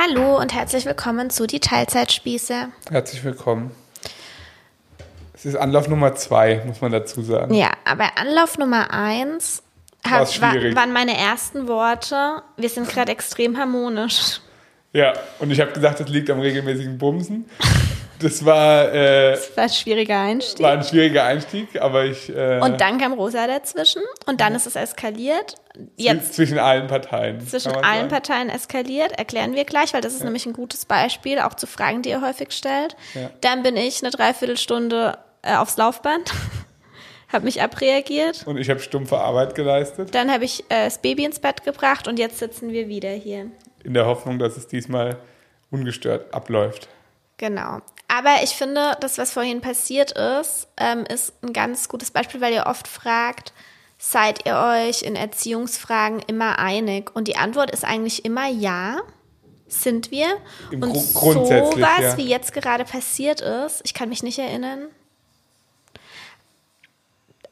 Hallo und herzlich willkommen zu Die Teilzeitspieße. Herzlich willkommen. Es ist Anlauf Nummer zwei, muss man dazu sagen. Ja, aber Anlauf Nummer eins hab, schwierig. waren meine ersten Worte. Wir sind gerade extrem harmonisch. Ja, und ich habe gesagt, das liegt am regelmäßigen Bumsen. Das war, äh, Das war ein schwieriger Einstieg. war ein schwieriger Einstieg, aber ich. Äh, Und dann kam Rosa dazwischen und dann ist es eskaliert. Jetzt zwischen allen Parteien. zwischen allen sagen. Parteien eskaliert, erklären wir gleich, weil das ist nämlich ein gutes Beispiel, auch zu Fragen, die ihr häufig stellt. Ja. Dann bin ich eine Dreiviertelstunde äh, aufs Laufband, habe mich abreagiert. Und ich habe stumpfe Arbeit geleistet, Dann habe ich äh, das Baby ins Bett gebracht und jetzt sitzen wir wieder hier. in der Hoffnung, dass es diesmal ungestört abläuft. Genau. Aber ich finde, das, was vorhin passiert ist, ähm, ist ein ganz gutes Beispiel, weil ihr oft fragt, seid ihr euch in Erziehungsfragen immer einig? Und die Antwort ist eigentlich immer ja, sind wir. Im Und Gru- grundsätzlich, sowas, ja. wie jetzt gerade passiert ist, ich kann mich nicht erinnern.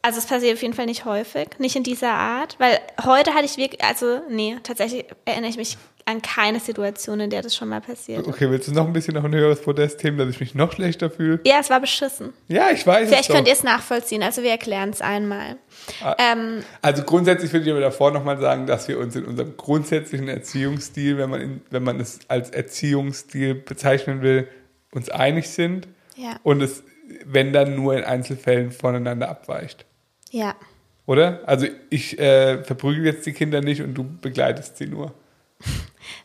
Also es passiert auf jeden Fall nicht häufig, nicht in dieser Art, weil heute hatte ich wirklich, also nee, tatsächlich erinnere ich mich an keine Situation, in der das schon mal passiert. Okay, willst du noch ein bisschen auf ein höheres Podest heben, dass ich mich noch schlechter fühle? Ja, es war beschissen. Ja, ich weiß Vielleicht es könnt ihr es nachvollziehen, also wir erklären es einmal. Ah. Ähm, Also grundsätzlich würde ich aber davor nochmal sagen, dass wir uns in unserem grundsätzlichen Erziehungsstil, wenn man, in, wenn man es als Erziehungsstil bezeichnen will, uns einig sind ja, und es, wenn dann nur in Einzelfällen voneinander abweicht. ja. Oder? Also ich äh, verprügel jetzt die Kinder nicht und du begleitest sie nur.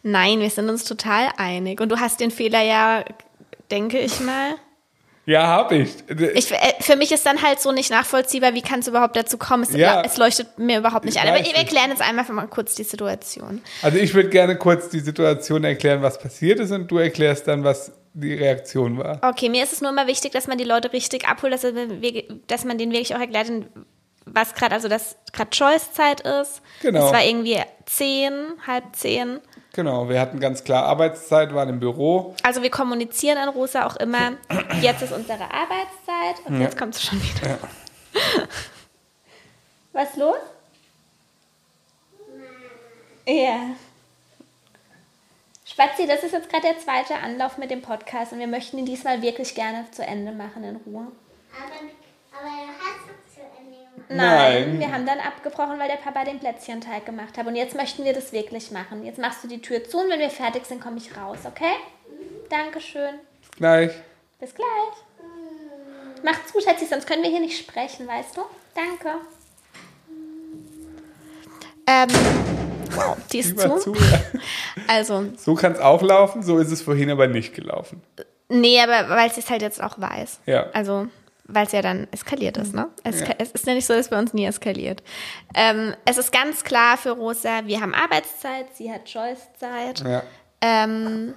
Nein, wir sind uns total einig. Und du hast den Fehler ja, denke ich mal. Ja, habe ich. Ich, äh, für mich ist dann halt so nicht nachvollziehbar, wie kann es überhaupt dazu kommen. Es, Ja. es leuchtet mir überhaupt nicht Ich ein. Aber wir erklären jetzt einmal mal kurz die Situation. Also ich würde gerne kurz die Situation erklären, was passiert ist und du erklärst dann, was die Reaktion war. Okay, mir ist es nur immer wichtig, dass man die Leute richtig abholt, dass, man denen wirklich auch erklärt, was gerade, also dass gerade Choice-Zeit ist. Genau. Es war irgendwie zehn, halb zehn. Genau, wir hatten ganz klar Arbeitszeit, waren im Büro. Also wir kommunizieren an Rosa auch immer, jetzt ist unsere Arbeitszeit und Ja. jetzt kommt sie schon wieder. Was los? Ja. Spazi, das ist jetzt gerade der zweite Anlauf mit dem Podcast und wir möchten ihn diesmal wirklich gerne zu Ende machen in Ruhe. Aber, aber hast es zu Ende gemacht. Nein, Nein. wir haben dann abgebrochen, weil der Papa den Plätzchenteig gemacht hat. Und jetzt möchten wir das wirklich machen. Jetzt machst du die Tür zu und wenn wir fertig sind, komme ich raus, okay? Dankeschön. Gleich. Bis gleich. Macht's gut, Schätzi, sonst können wir hier nicht sprechen, weißt du? Danke. Ähm, wow, die ist zu. zu. ja. Also, So kann es auch laufen, so ist es vorhin aber nicht gelaufen. nee, aber weil sie es halt jetzt auch weiß. Ja. Also, weil es ja dann eskaliert ist, ne? Es, Ja. es ist ja nicht so, dass bei uns nie eskaliert. Ähm, es ist ganz klar für Rosa, wir haben Arbeitszeit, sie hat Choice-Zeit. Ja. Ähm,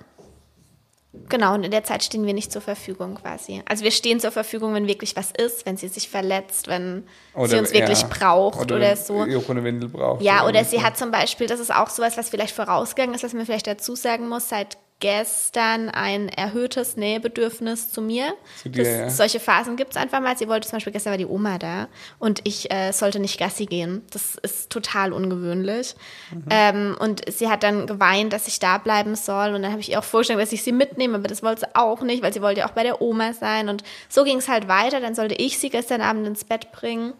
genau, und in der Zeit stehen wir nicht zur Verfügung quasi. Also wir stehen zur Verfügung, wenn wirklich was ist, wenn sie sich verletzt, wenn sie uns wirklich ja. braucht oder, wenn so. Eine Windel braucht. Ja, oder so. sie hat zum Beispiel, das ist auch sowas, was vielleicht vorausgegangen ist, was man vielleicht dazu sagen muss, seit gestern ein erhöhtes Nähebedürfnis zu mir. Zu dir, das, ja. Solche Phasen gibt es einfach mal. Sie wollte zum Beispiel, gestern war die Oma da und ich äh, sollte nicht Gassi gehen. Das ist total ungewöhnlich. Mhm. Ähm, und sie hat dann geweint, dass ich da bleiben soll. Und dann habe ich ihr auch vorgeschlagen, dass ich sie mitnehme, aber das wollte sie auch nicht, weil sie wollte ja auch bei der Oma sein. Und so ging es halt weiter. Dann sollte ich sie gestern Abend ins Bett bringen.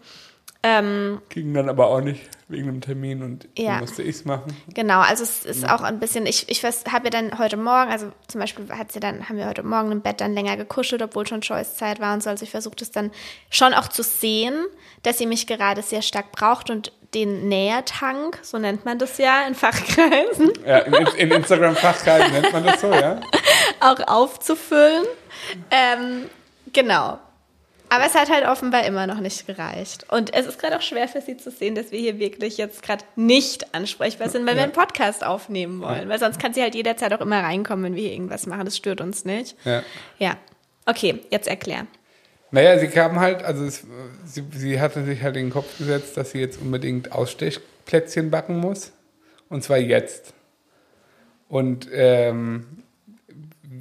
Ähm, Ging dann aber auch nicht wegen einem Termin und Ja. dann musste ich es machen. Genau, also es ist auch ein bisschen, ich, ich habe ja dann heute Morgen, also zum Beispiel hat sie dann, haben wir heute Morgen im Bett dann länger gekuschelt, obwohl schon Choice-Zeit war und so. Also ich versuche das dann schon auch zu sehen, dass sie mich gerade sehr stark braucht und den Nähertank, so nennt man das ja in Fachkreisen, Ja, in, in Instagram-Fachkreisen nennt man das so, ja? auch aufzufüllen. Ähm, genau. Aber es hat halt offenbar immer noch nicht gereicht. Und es ist gerade auch schwer für sie zu sehen, dass wir hier wirklich jetzt gerade nicht ansprechbar sind, weil wir Ja. einen Podcast aufnehmen wollen. Weil sonst kann sie halt jederzeit auch immer reinkommen, wenn wir hier irgendwas machen. Das stört uns nicht. Ja. Ja. Okay, jetzt erklär. Naja, sie kam halt, also es, sie, sie hatte sich halt in den Kopf gesetzt, dass sie jetzt unbedingt Ausstechplätzchen backen muss. Und zwar jetzt. Und ähm,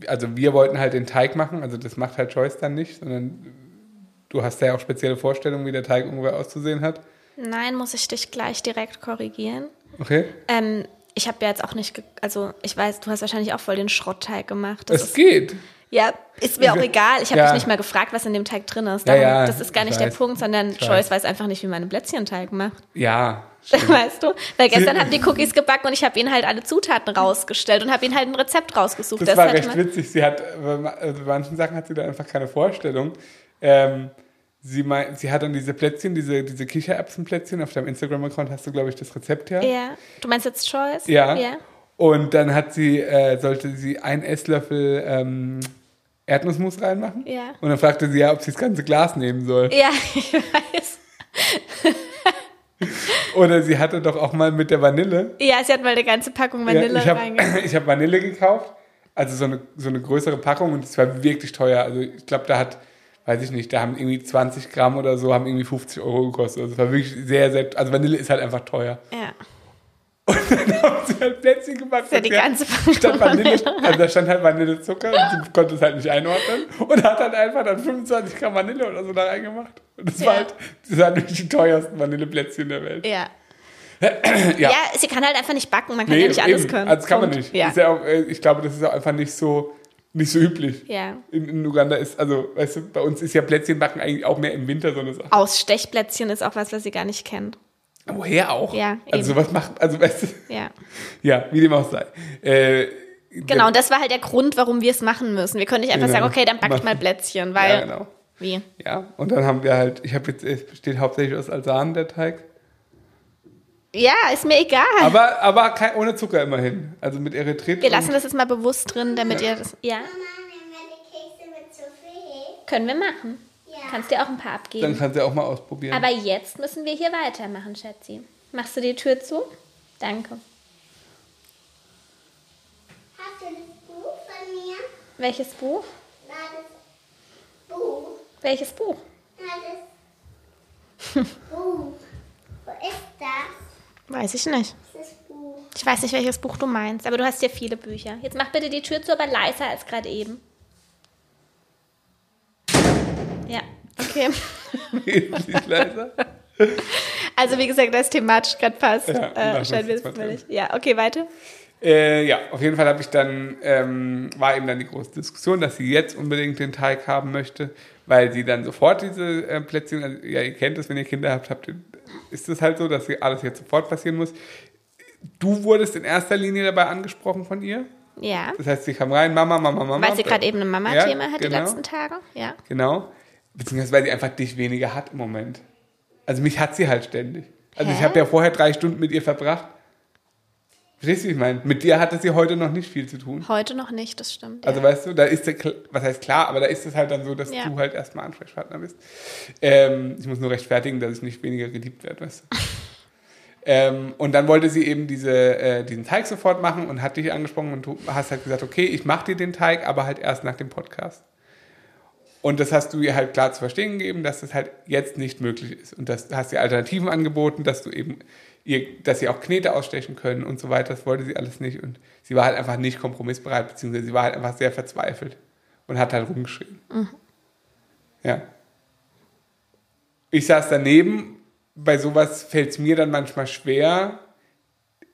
also wir wollten halt den Teig machen, also das macht halt Joyce dann nicht, sondern du hast ja auch spezielle Vorstellungen, wie der Teig ungefähr auszusehen hat. Nein, muss ich dich gleich direkt korrigieren. Okay? Ähm, ich habe ja jetzt auch nicht, also ich weiß, du hast wahrscheinlich auch voll den Schrottteig gemacht. Das Es ist, geht. ja, ist mir auch Ja. egal. Ich habe Ja. dich nicht mal gefragt, was in dem Teig drin ist. Ja, Darum, ja, das ist gar ich nicht der. Punkt, sondern Ich Joyce weiß. weiß einfach nicht, wie man einen Plätzchenteig macht. Ja. Weißt du? Weil gestern haben die Cookies gebacken und ich habe ihnen halt alle Zutaten rausgestellt und habe ihnen halt ein Rezept rausgesucht. Das war hat recht witzig. Sie hat, also bei manchen Sachen hat sie da einfach keine Vorstellung. Ähm, sie, mein, sie hat dann diese Plätzchen, diese, diese Kichererbsenplätzchen, auf deinem Instagram-Account hast du, glaube ich, das Rezept her. Ja. Du meinst jetzt Joyce? Ja. Ja. Und dann hat sie, äh, sollte sie einen Esslöffel ähm, Erdnussmus reinmachen. Ja. Und dann fragte sie ja, ob sie das ganze Glas nehmen soll. Ja, ich weiß. Oder sie hatte doch auch mal mit der Vanille. Ja, sie hat mal eine ganze Packung Vanille ja, ich habe reingemacht. ich hab Vanille gekauft, also so eine, so eine größere Packung und es war wirklich teuer. Also ich glaube, da hat, weiß ich nicht, da haben irgendwie 20 Gramm oder so, haben irgendwie 50 Euro gekostet. Also es war wirklich sehr, sehr, also Vanille ist halt einfach teuer. Ja. Dann haben sie halt Plätzchen gemacht. ja die und sie hat ganze Statt Vanille, also da stand halt Vanillezucker und sie konnte es halt nicht einordnen und hat dann einfach dann 25 Gramm Vanille oder so da reingemacht. Und das war Ja. halt, das waren wirklich die teuersten Vanilleplätzchen der Welt. Ja. Ja. ja. sie kann halt einfach nicht backen. Man kann ja nicht alles eben. können. Also das kann man Punkt. nicht. Ja. Ist ja auch, äh, ich glaube, das ist auch einfach nicht so, nicht so üblich. ja. In, in Uganda ist, also, weißt du, bei uns ist ja Plätzchenbacken eigentlich auch mehr im Winter so eine Sache. Ausstechplätzchen ist auch was, was sie gar nicht kennt. Woher auch? Ja, Also eben. sowas macht, also weißt du, Ja. ja, wie dem auch sei. Äh, Genau, und das war halt der Grund, warum wir es machen müssen. Wir können nicht einfach Genau. sagen, okay, dann backt mal Plätzchen, weil. Ja, genau. Wie? Ja, und dann haben wir halt, ich habe jetzt, es besteht hauptsächlich aus Alsan, der Teig. Ja, ist mir egal. Aber, aber kein, ohne Zucker immerhin. Also mit Erythrit. wir lassen das jetzt mal bewusst drin, damit ihr das. Ja, Mama, nehmen wir die Kekse mit viel? können wir machen. Ja. Kannst dir auch ein paar Dann abgeben. kannst du ja auch mal ausprobieren. Aber jetzt müssen wir hier weitermachen, Schatzi. Machst du die Tür zu? Danke. Hast du das Buch von mir? Welches Buch? Na, das Buch. Welches Buch? Na, das Buch. Wo ist das? Weiß ich nicht. Ich weiß nicht, welches Buch du meinst, aber du hast ja viele Bücher. Jetzt mach bitte die Tür zu, aber leiser als gerade eben. Ja, okay. Wesentlich leiser. Also wie gesagt, das thematisch gerade passt. Ja, äh, scheint mir. Ja, okay, weiter. Äh, ja, auf jeden Fall habe ich dann, ähm, war eben dann die große Diskussion, dass sie jetzt unbedingt den Teig haben möchte, weil sie dann sofort diese äh, Plätzchen, also, ja, ihr kennt es, wenn ihr Kinder habt, habt ihr, ist es halt so, dass alles jetzt sofort passieren muss. Du wurdest in erster Linie dabei angesprochen von ihr. Ja. Das heißt, sie kam rein, Mama, Mama, Mama. Weil sie gerade eben ein Mama-Thema Ja, hat genau. die letzten Tage. Ja. Genau. Beziehungsweise weil sie einfach dich weniger hat im Moment. Also mich hat sie halt ständig. Also ich Hä? habe ja vorher drei Stunden mit ihr verbracht. Verstehst du, wie ich meine? Mit dir hatte sie heute noch nicht viel zu tun. Heute noch nicht, das stimmt. Also ja. weißt du, da ist der, was heißt klar, aber da ist es halt dann so, dass Ja. du halt erstmal Ansprechpartner bist. Ähm, ich muss nur rechtfertigen, dass ich nicht weniger geliebt werde, weißt du. ähm, und dann wollte sie eben diese, äh, diesen Teig sofort machen und hat dich angesprochen und du hast halt gesagt, okay, ich mache dir den Teig, aber halt erst nach dem Podcast. Und das hast du ihr halt klar zu verstehen gegeben, dass das halt jetzt nicht möglich ist. Und das hast ihr Alternativen angeboten, dass du eben ihr, dass sie auch Knete ausstechen können und so weiter. Das wollte sie alles nicht. Und sie war halt einfach nicht kompromissbereit, beziehungsweise sie war halt einfach sehr verzweifelt und hat halt rumgeschrien. Ja. Ich saß daneben. Bei sowas fällt es mir dann manchmal schwer,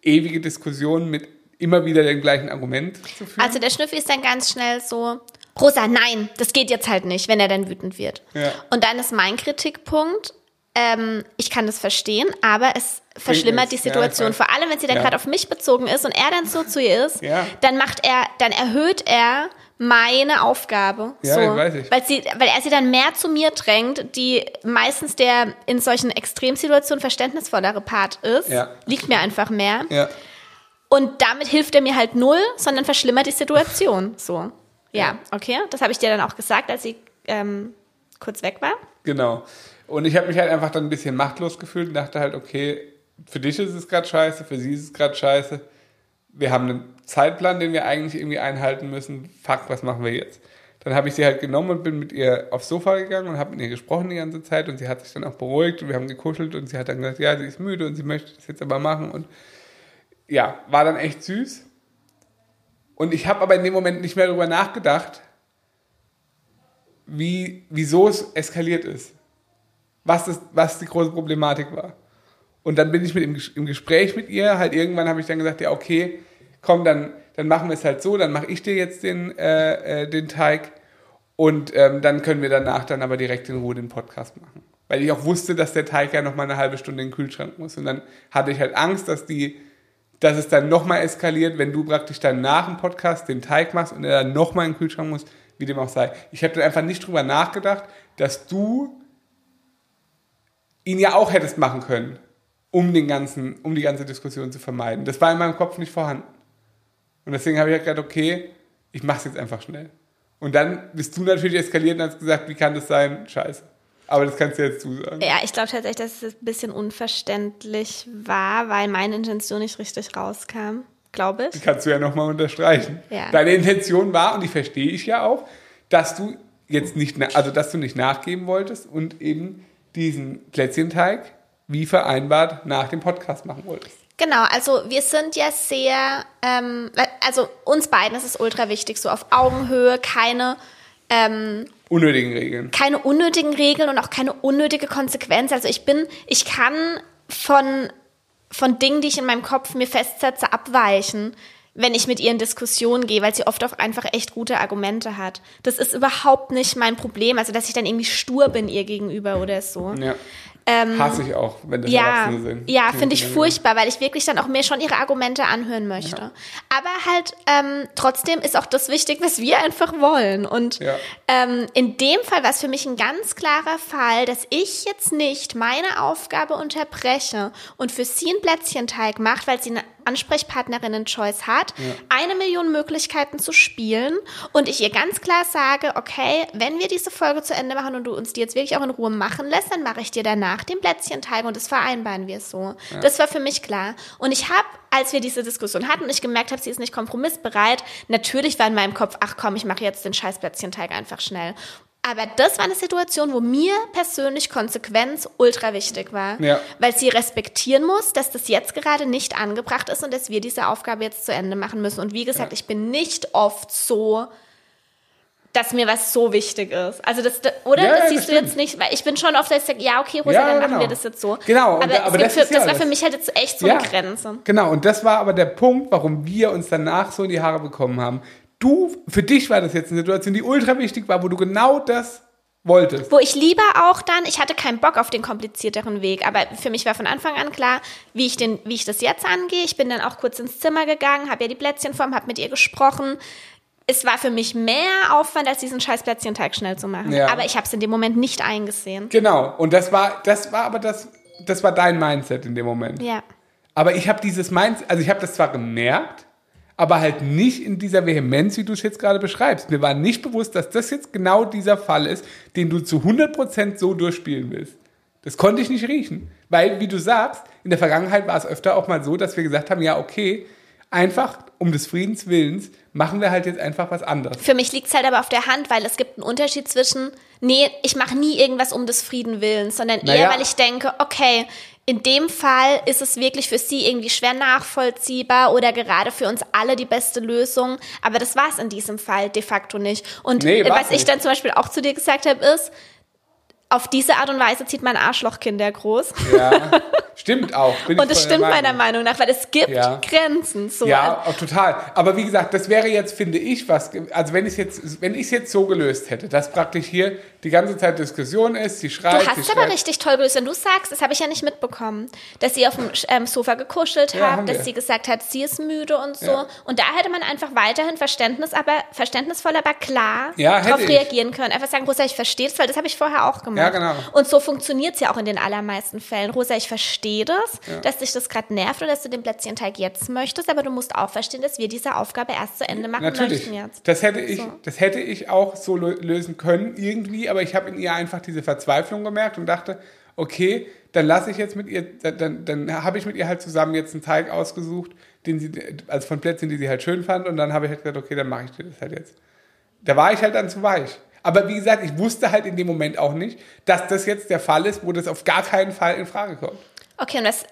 ewige Diskussionen mit immer wieder dem gleichen Argument zu führen. Also der Schnüffi ist dann ganz schnell so, Rosa, nein, das geht jetzt halt nicht, wenn er dann wütend wird. Ja. Und dann ist mein Kritikpunkt, ähm, ich kann das verstehen, aber es verschlimmert die. Ja, Situation. weiß. Vor allem, wenn sie dann Ja. gerade auf mich bezogen ist und er dann so zu ihr ist, Ja. dann macht er, dann erhöht er meine Aufgabe. Ja, so, weiß ich. Weil, sie, weil er sie dann mehr zu mir drängt, die meistens der in solchen Extremsituationen verständnisvollere Part ist. Ja. Liegt mir einfach mehr. ja. Und damit hilft er mir halt null, sondern verschlimmert die Situation. So. Ja, okay. Das habe ich dir dann auch gesagt, als sie ähm, kurz weg war. Genau. Und ich habe mich halt einfach dann ein bisschen machtlos gefühlt und dachte halt, okay, für dich ist es gerade scheiße, für sie ist es gerade scheiße. Wir haben einen Zeitplan, den wir eigentlich irgendwie einhalten müssen. Fuck, was machen wir jetzt? Dann habe ich sie halt genommen und bin mit ihr aufs Sofa gegangen und habe mit ihr gesprochen die ganze Zeit und sie hat sich dann auch beruhigt und wir haben gekuschelt und sie hat dann gesagt, ja, sie ist müde und sie möchte das jetzt aber machen und ja, war dann echt süß. Und ich habe aber in dem Moment nicht mehr darüber nachgedacht, wie, wieso es eskaliert ist. Was, das, was die große Problematik war. Und dann bin ich mit im, im Gespräch mit ihr, halt irgendwann habe ich dann gesagt, ja, okay, komm, dann, dann machen wir es halt so, dann mache ich dir jetzt den, äh, äh, den Teig und ähm, dann können wir danach dann aber direkt in Ruhe den Podcast machen. Weil ich auch wusste, dass der Teig ja noch mal eine halbe Stunde in den Kühlschrank muss. Und dann hatte ich halt Angst, dass die, dass es dann noch mal eskaliert, wenn du praktisch dann nach dem Podcast den Teig machst und er dann noch mal in den Kühlschrank muss, wie dem auch sei. Ich habe dann einfach nicht drüber nachgedacht, dass du ihn ja auch hättest machen können, um den ganzen, um die ganze Diskussion zu vermeiden. Das war in meinem Kopf nicht vorhanden. Und deswegen habe ich halt gedacht, okay, ich mache es jetzt einfach schnell. Und dann bist du natürlich eskaliert und hast gesagt, wie kann das sein? Scheiße. Aber das kannst du jetzt zusagen. Ja, ich glaube tatsächlich, dass es ein bisschen unverständlich war, weil meine Intention nicht richtig rauskam, glaube ich. Die kannst du ja nochmal unterstreichen. Ja. Deine Intention war, und die verstehe ich ja auch, dass du jetzt nicht, also dass du nicht nachgeben wolltest und eben diesen Plätzchenteig wie vereinbart nach dem Podcast machen wolltest. Genau, also wir sind ja sehr, ähm, also uns beiden ist es ultra wichtig, so auf Augenhöhe, keine, ähm, Unnötigen Regeln. keine unnötigen Regeln und auch keine unnötige Konsequenz. Also ich bin, ich kann von, von Dingen, die ich in meinem Kopf mir festsetze, abweichen, wenn ich mit ihr in Diskussion gehe, weil sie oft auch einfach echt gute Argumente hat. Das ist überhaupt nicht mein Problem, also dass ich dann irgendwie stur bin ihr gegenüber oder so. Ja. Ähm, Hasse ich auch, wenn das ja, Erwachsene sind. ja, finde ich Ja. furchtbar, weil ich wirklich dann auch mir schon ihre Argumente anhören möchte. Aber halt ähm, trotzdem ist auch das wichtig, was wir einfach wollen. Und Ja. ähm, in dem Fall war es für mich ein ganz klarer Fall, dass ich jetzt nicht meine Aufgabe unterbreche und für sie einen Plätzchenteig macht, weil sie eine Ansprechpartnerinnen-Choice hat, eine Million Möglichkeiten zu spielen und ich ihr ganz klar sage, okay, wenn wir diese Folge zu Ende machen und du uns die jetzt wirklich auch in Ruhe machen lässt, dann mache ich dir danach den Plätzchenteig und das vereinbaren wir so. Das war für mich klar. Und ich habe, als wir diese Diskussion hatten und ich gemerkt habe, sie ist nicht kompromissbereit, natürlich war in meinem Kopf, ach komm, ich mache jetzt den scheiß Plätzchenteig einfach schnell. Aber das war eine Situation, wo mir persönlich Konsequenz ultra wichtig war. Ja. Weil sie respektieren muss, dass das jetzt gerade nicht angebracht ist und dass wir diese Aufgabe jetzt zu Ende machen müssen. Und wie gesagt, ich bin nicht oft so, dass mir was so wichtig ist. Also das, oder? Ja, ja, das das siehst du stimmt. jetzt nicht, weil ich bin schon oft, dass ich sage, ja, okay, Rosa, Ja, dann machen genau. wir das jetzt so. Genau, Aber, da- aber das für, ja das war das. für mich halt jetzt echt so Ja. eine Grenze. Genau, und das war aber der Punkt, warum wir uns danach so in die Haare bekommen haben. Du, für dich war das jetzt eine Situation, die ultra wichtig war, wo du genau das wolltest. Wo ich lieber auch dann, ich hatte keinen Bock auf den komplizierteren Weg, aber für mich war von Anfang an klar, wie ich, den, wie ich das jetzt angehe. Ich bin dann auch kurz ins Zimmer gegangen, habe ihr die Plätzchenform, habe mit ihr gesprochen. Es war für mich mehr Aufwand, als diesen scheiß Plätzchenteig schnell zu machen. Ja. Aber ich habe es in dem Moment nicht eingesehen. Genau, und das war, das war aber das, das war dein Mindset in dem Moment. Ja. Aber ich habe dieses Mindset, also ich habe das zwar gemerkt, aber halt nicht in dieser Vehemenz, wie du es jetzt gerade beschreibst. Mir war nicht bewusst, dass das jetzt genau dieser Fall ist, den du zu 100% so durchspielen willst. Das konnte ich nicht riechen. Weil, wie du sagst, in der Vergangenheit war es öfter auch mal so, dass wir gesagt haben, ja, okay, einfach um des Friedens Willens machen wir halt jetzt einfach was anderes. Für mich liegt es halt aber auf der Hand, weil es gibt einen Unterschied zwischen, nee, ich mache nie irgendwas um des Frieden Willens, sondern eher, Naja. weil ich denke, okay, in dem Fall ist es wirklich für sie irgendwie schwer nachvollziehbar oder gerade für uns alle die beste Lösung. Aber das war es in diesem Fall de facto nicht. Und Nee, was ich nicht. dann zum Beispiel auch zu dir gesagt habe, ist, auf diese Art und Weise zieht man Arschlochkinder groß. Ja, stimmt auch. Und das der stimmt meiner Meinung. Meinung nach, weil es gibt Ja. Grenzen. So. Ja, auch total. Aber wie gesagt, das wäre jetzt, finde ich, was, also wenn ich es jetzt, wenn ich es jetzt so gelöst hätte, dass praktisch hier die ganze Zeit Diskussion ist, sie schreit, Du sie hast aber schreit. richtig toll gelöst. Wenn du sagst, das habe ich ja nicht mitbekommen, dass sie auf dem ähm, Sofa gekuschelt Ja, haben hat, wir. dass sie gesagt hat, sie ist müde und so. Ja. Und da hätte man einfach weiterhin Verständnis, aber verständnisvoll, aber klar Ja, darauf reagieren können. Einfach sagen, Rosa, ich verstehe es, weil das habe ich vorher auch gemacht. Ja, genau. Und so funktioniert es ja auch in den allermeisten Fällen. Rosa, ich verstehe das, dass dich das gerade nervt und dass du den Plätzchenteig jetzt möchtest, aber du musst auch verstehen, dass wir diese Aufgabe erst zu Ende machen Natürlich. möchten jetzt. Das hätte ich, So. das hätte ich auch so lö- lösen können irgendwie, aber ich habe in ihr einfach diese Verzweiflung gemerkt und dachte, okay, dann lasse ich jetzt mit ihr, dann, dann, habe ich mit ihr halt zusammen jetzt einen Teig ausgesucht, den sie, also von Plätzchen, die sie halt schön fand und dann habe ich halt gesagt, okay, dann mache ich dir das halt jetzt. Da war ich halt dann zu weich. Aber wie gesagt, ich wusste halt in dem Moment auch nicht, dass das jetzt der Fall ist, wo das auf gar keinen Fall in Frage kommt. Okay, und was, wa-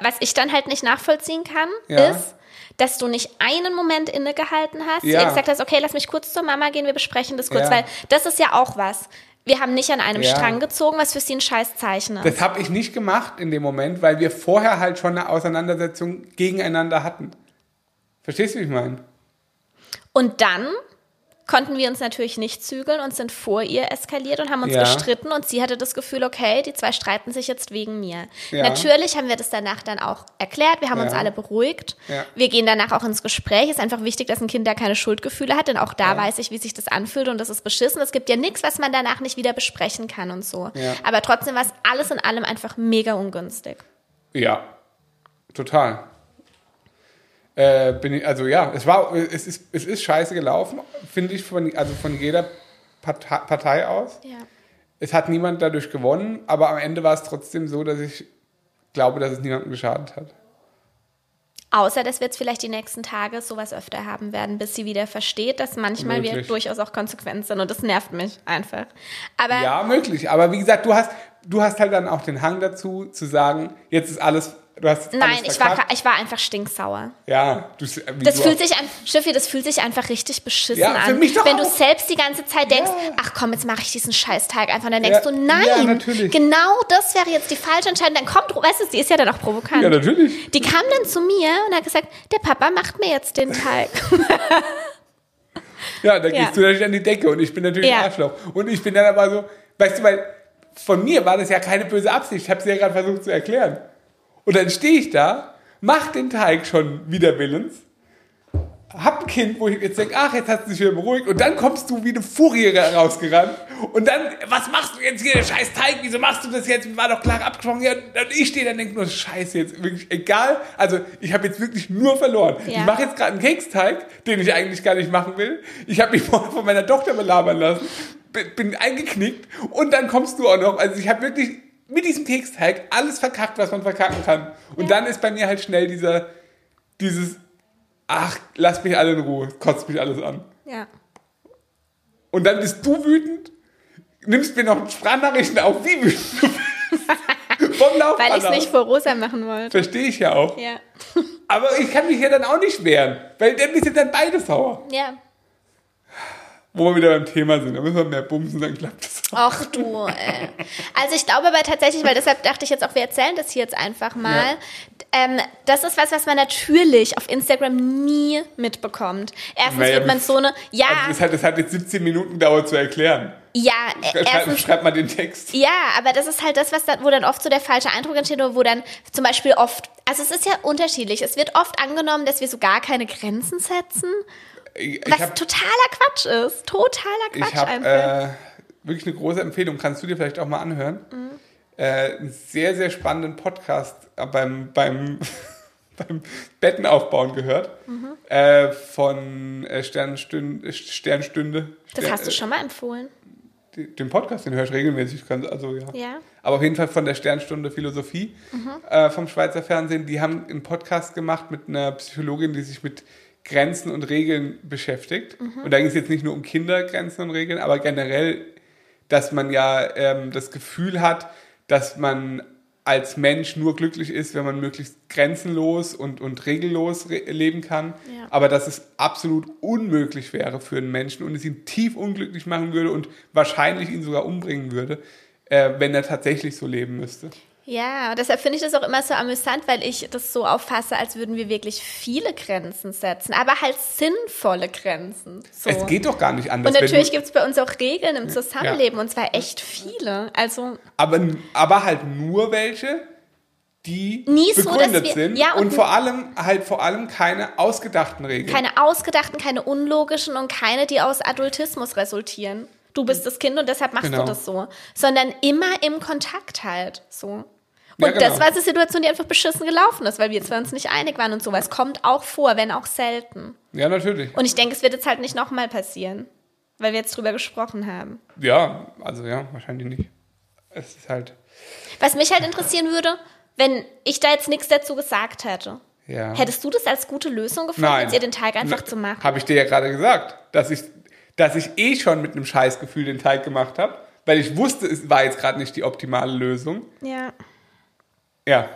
was ich dann halt nicht nachvollziehen kann, Ja. ist, dass du nicht einen Moment innegehalten hast, Ja. gesagt hast, okay, lass mich kurz zur Mama gehen, wir besprechen das kurz, Ja. weil das ist ja auch was. Wir haben nicht an einem Ja. Strang gezogen, was für sie ein scheiß Zeichen ist. Das habe ich nicht gemacht in dem Moment, weil wir vorher halt schon eine Auseinandersetzung gegeneinander hatten. Verstehst du, wie ich meine? Und dann konnten wir uns natürlich nicht zügeln und sind vor ihr eskaliert und haben uns Ja. gestritten und sie hatte das Gefühl, okay, die zwei streiten sich jetzt wegen mir. Ja. Natürlich haben wir das danach dann auch erklärt, wir haben uns Ja. alle beruhigt. Wir gehen danach auch ins Gespräch. Ist einfach wichtig, dass ein Kind da keine Schuldgefühle hat, denn auch da weiß ich, wie sich das anfühlt und das ist beschissen. Es gibt ja nichts, was man danach nicht wieder besprechen kann und so. Aber trotzdem war es alles in allem einfach mega ungünstig. Ja, total. Äh, bin ich, also ja, es war, es ist, es ist scheiße gelaufen, finde ich, von, also von jeder Partei, Partei aus. Ja. Es hat niemand dadurch gewonnen, aber am Ende war es trotzdem so, dass ich glaube, dass es niemandem geschadet hat. Außer, dass wir jetzt vielleicht die nächsten Tage sowas öfter haben werden, bis sie wieder versteht, dass manchmal wir Möglich. durchaus auch konsequent sind und das nervt mich einfach. Aber Ja, möglich. Aber wie gesagt, du hast, du hast halt dann auch den Hang dazu, zu sagen, jetzt ist alles, du hast nein, ich war, ich war einfach stinksauer. Ja, du, Das du fühlt sich an, Schiffi, das fühlt sich einfach richtig beschissen Ja, für an. mich doch wenn du auch. selbst die ganze Zeit denkst, Ja. ach komm, jetzt mache ich diesen Scheißteig einfach. Und dann denkst Ja, du, nein, genau das wäre jetzt die falsche Entscheidung. Dann kommt, weißt du, sie ist ja dann auch provokant. Ja, natürlich. die kam dann zu mir und hat gesagt, der Papa macht mir jetzt den Teig. Ja, da Ja. gehst du natürlich an die Decke und ich bin natürlich Ja. ein Arschloch. Und ich bin dann aber so, weißt du, weil von mir war das ja keine böse Absicht. Ich habe es ja gerade versucht zu erklären. Und dann stehe ich da, mach den Teig schon wider Willens, hab ein Kind, wo ich jetzt denke, ach, jetzt hast du dich wieder beruhigt. Und dann kommst du wie eine Furie rausgerannt. Und dann, was machst du jetzt hier, der scheiß Teig? Wieso machst du das jetzt? War doch klar abgesprochen. Ja, und ich stehe da und denke nur, scheiße, jetzt wirklich egal. Also ich habe jetzt wirklich nur verloren. Ja. Ich mache jetzt gerade einen Keksteig, den ich eigentlich gar nicht machen will. Ich habe mich vorher von meiner Tochter belabern lassen, bin, bin eingeknickt und dann kommst du auch noch. Also ich habe wirklich mit diesem Keksteig alles verkackt, was man verkacken kann. Und dann ist bei mir halt schnell dieser, dieses, ach, lass mich alle in Ruhe, kotzt mich alles an. ja. Und dann bist du wütend, nimmst mir noch Sprachnachrichten auf, wie wütend du bist. Vom Weil ich es nicht vor Rosa machen wollte. Verstehe ich ja auch. Ja. Aber ich kann mich ja dann auch nicht wehren, weil dann sind dann beide sauer. Ja. Wo wir wieder beim Thema sind, da müssen wir mehr bumsen, dann klappt das. Ach du, ey. Also ich glaube aber tatsächlich, weil deshalb dachte ich jetzt auch, wir erzählen das hier jetzt einfach mal. Ähm, das ist was, was man natürlich auf Instagram nie mitbekommt. Erstens Naja, wird man so eine, ja, Also das, hat, das hat jetzt 17 Minuten gedauert zu erklären. ja, Schreib, erstens schreib mal den Text. Ja, aber das ist halt das, was dann, wo dann oft so der falsche Eindruck entsteht, oder wo dann zum Beispiel oft, also es ist ja unterschiedlich. Es wird oft angenommen, dass wir so gar keine Grenzen setzen, Ich, was ich habe totaler Quatsch ist. Totaler Quatsch ich hab, einfach. äh, wirklich eine große Empfehlung, kannst du dir vielleicht auch mal anhören. Mhm. Äh, einen sehr, sehr spannenden Podcast äh, beim, beim, beim Bettenaufbauen gehört. Mhm. Äh, von äh, Sternstünde. Sternstünde das Stern, hast du schon mal empfohlen. äh, Den Podcast, den höre ich regelmäßig. Also, ja. Ja. Aber auf jeden Fall von der Sternstunde Philosophie äh, vom Schweizer Fernsehen. Die haben einen Podcast gemacht mit einer Psychologin, die sich mit Grenzen und Regeln beschäftigt. Und da ging es jetzt nicht nur um Kindergrenzen und Regeln, aber generell, dass man ja ähm, das Gefühl hat, dass man als Mensch nur glücklich ist, wenn man möglichst grenzenlos und, und regellos re leben kann. Ja. Aber dass es absolut unmöglich wäre für einen Menschen und es ihn tief unglücklich machen würde und wahrscheinlich ihn sogar umbringen würde, äh, wenn er tatsächlich so leben müsste. Ja, deshalb finde ich das auch immer so amüsant, weil ich das so auffasse, als würden wir wirklich viele Grenzen setzen, aber halt sinnvolle Grenzen. So. Es geht doch gar nicht anders. und natürlich gibt es bei uns auch Regeln im Zusammenleben und zwar echt viele. Also aber, aber halt nur welche, die Nie so, begründet wir- sind ja, und- und vor allem halt vor allem keine ausgedachten Regeln. keine ausgedachten, keine unlogischen und keine, die aus Adultismus resultieren. Du bist das Kind und deshalb machst Genau. du das so. Sondern immer im Kontakt halt so. Und Ja, genau. das war die Situation, die einfach beschissen gelaufen ist, weil wir zwar uns nicht einig waren und sowas kommt auch vor, wenn auch selten. ja, natürlich. Und ich denke, es wird jetzt halt nicht nochmal passieren, weil wir jetzt drüber gesprochen haben. Ja, also ja, wahrscheinlich nicht. Es ist halt, Was mich halt interessieren würde, wenn ich da jetzt nichts dazu gesagt hätte. ja. Hättest du das als gute Lösung gefunden, Nein. jetzt ihr den Teig einfach zu machen? Habe ich dir ja gerade gesagt, dass ich, dass ich eh schon mit einem Scheißgefühl den Teig gemacht habe, weil ich wusste, es war jetzt gerade nicht die optimale Lösung. Ja, Ja.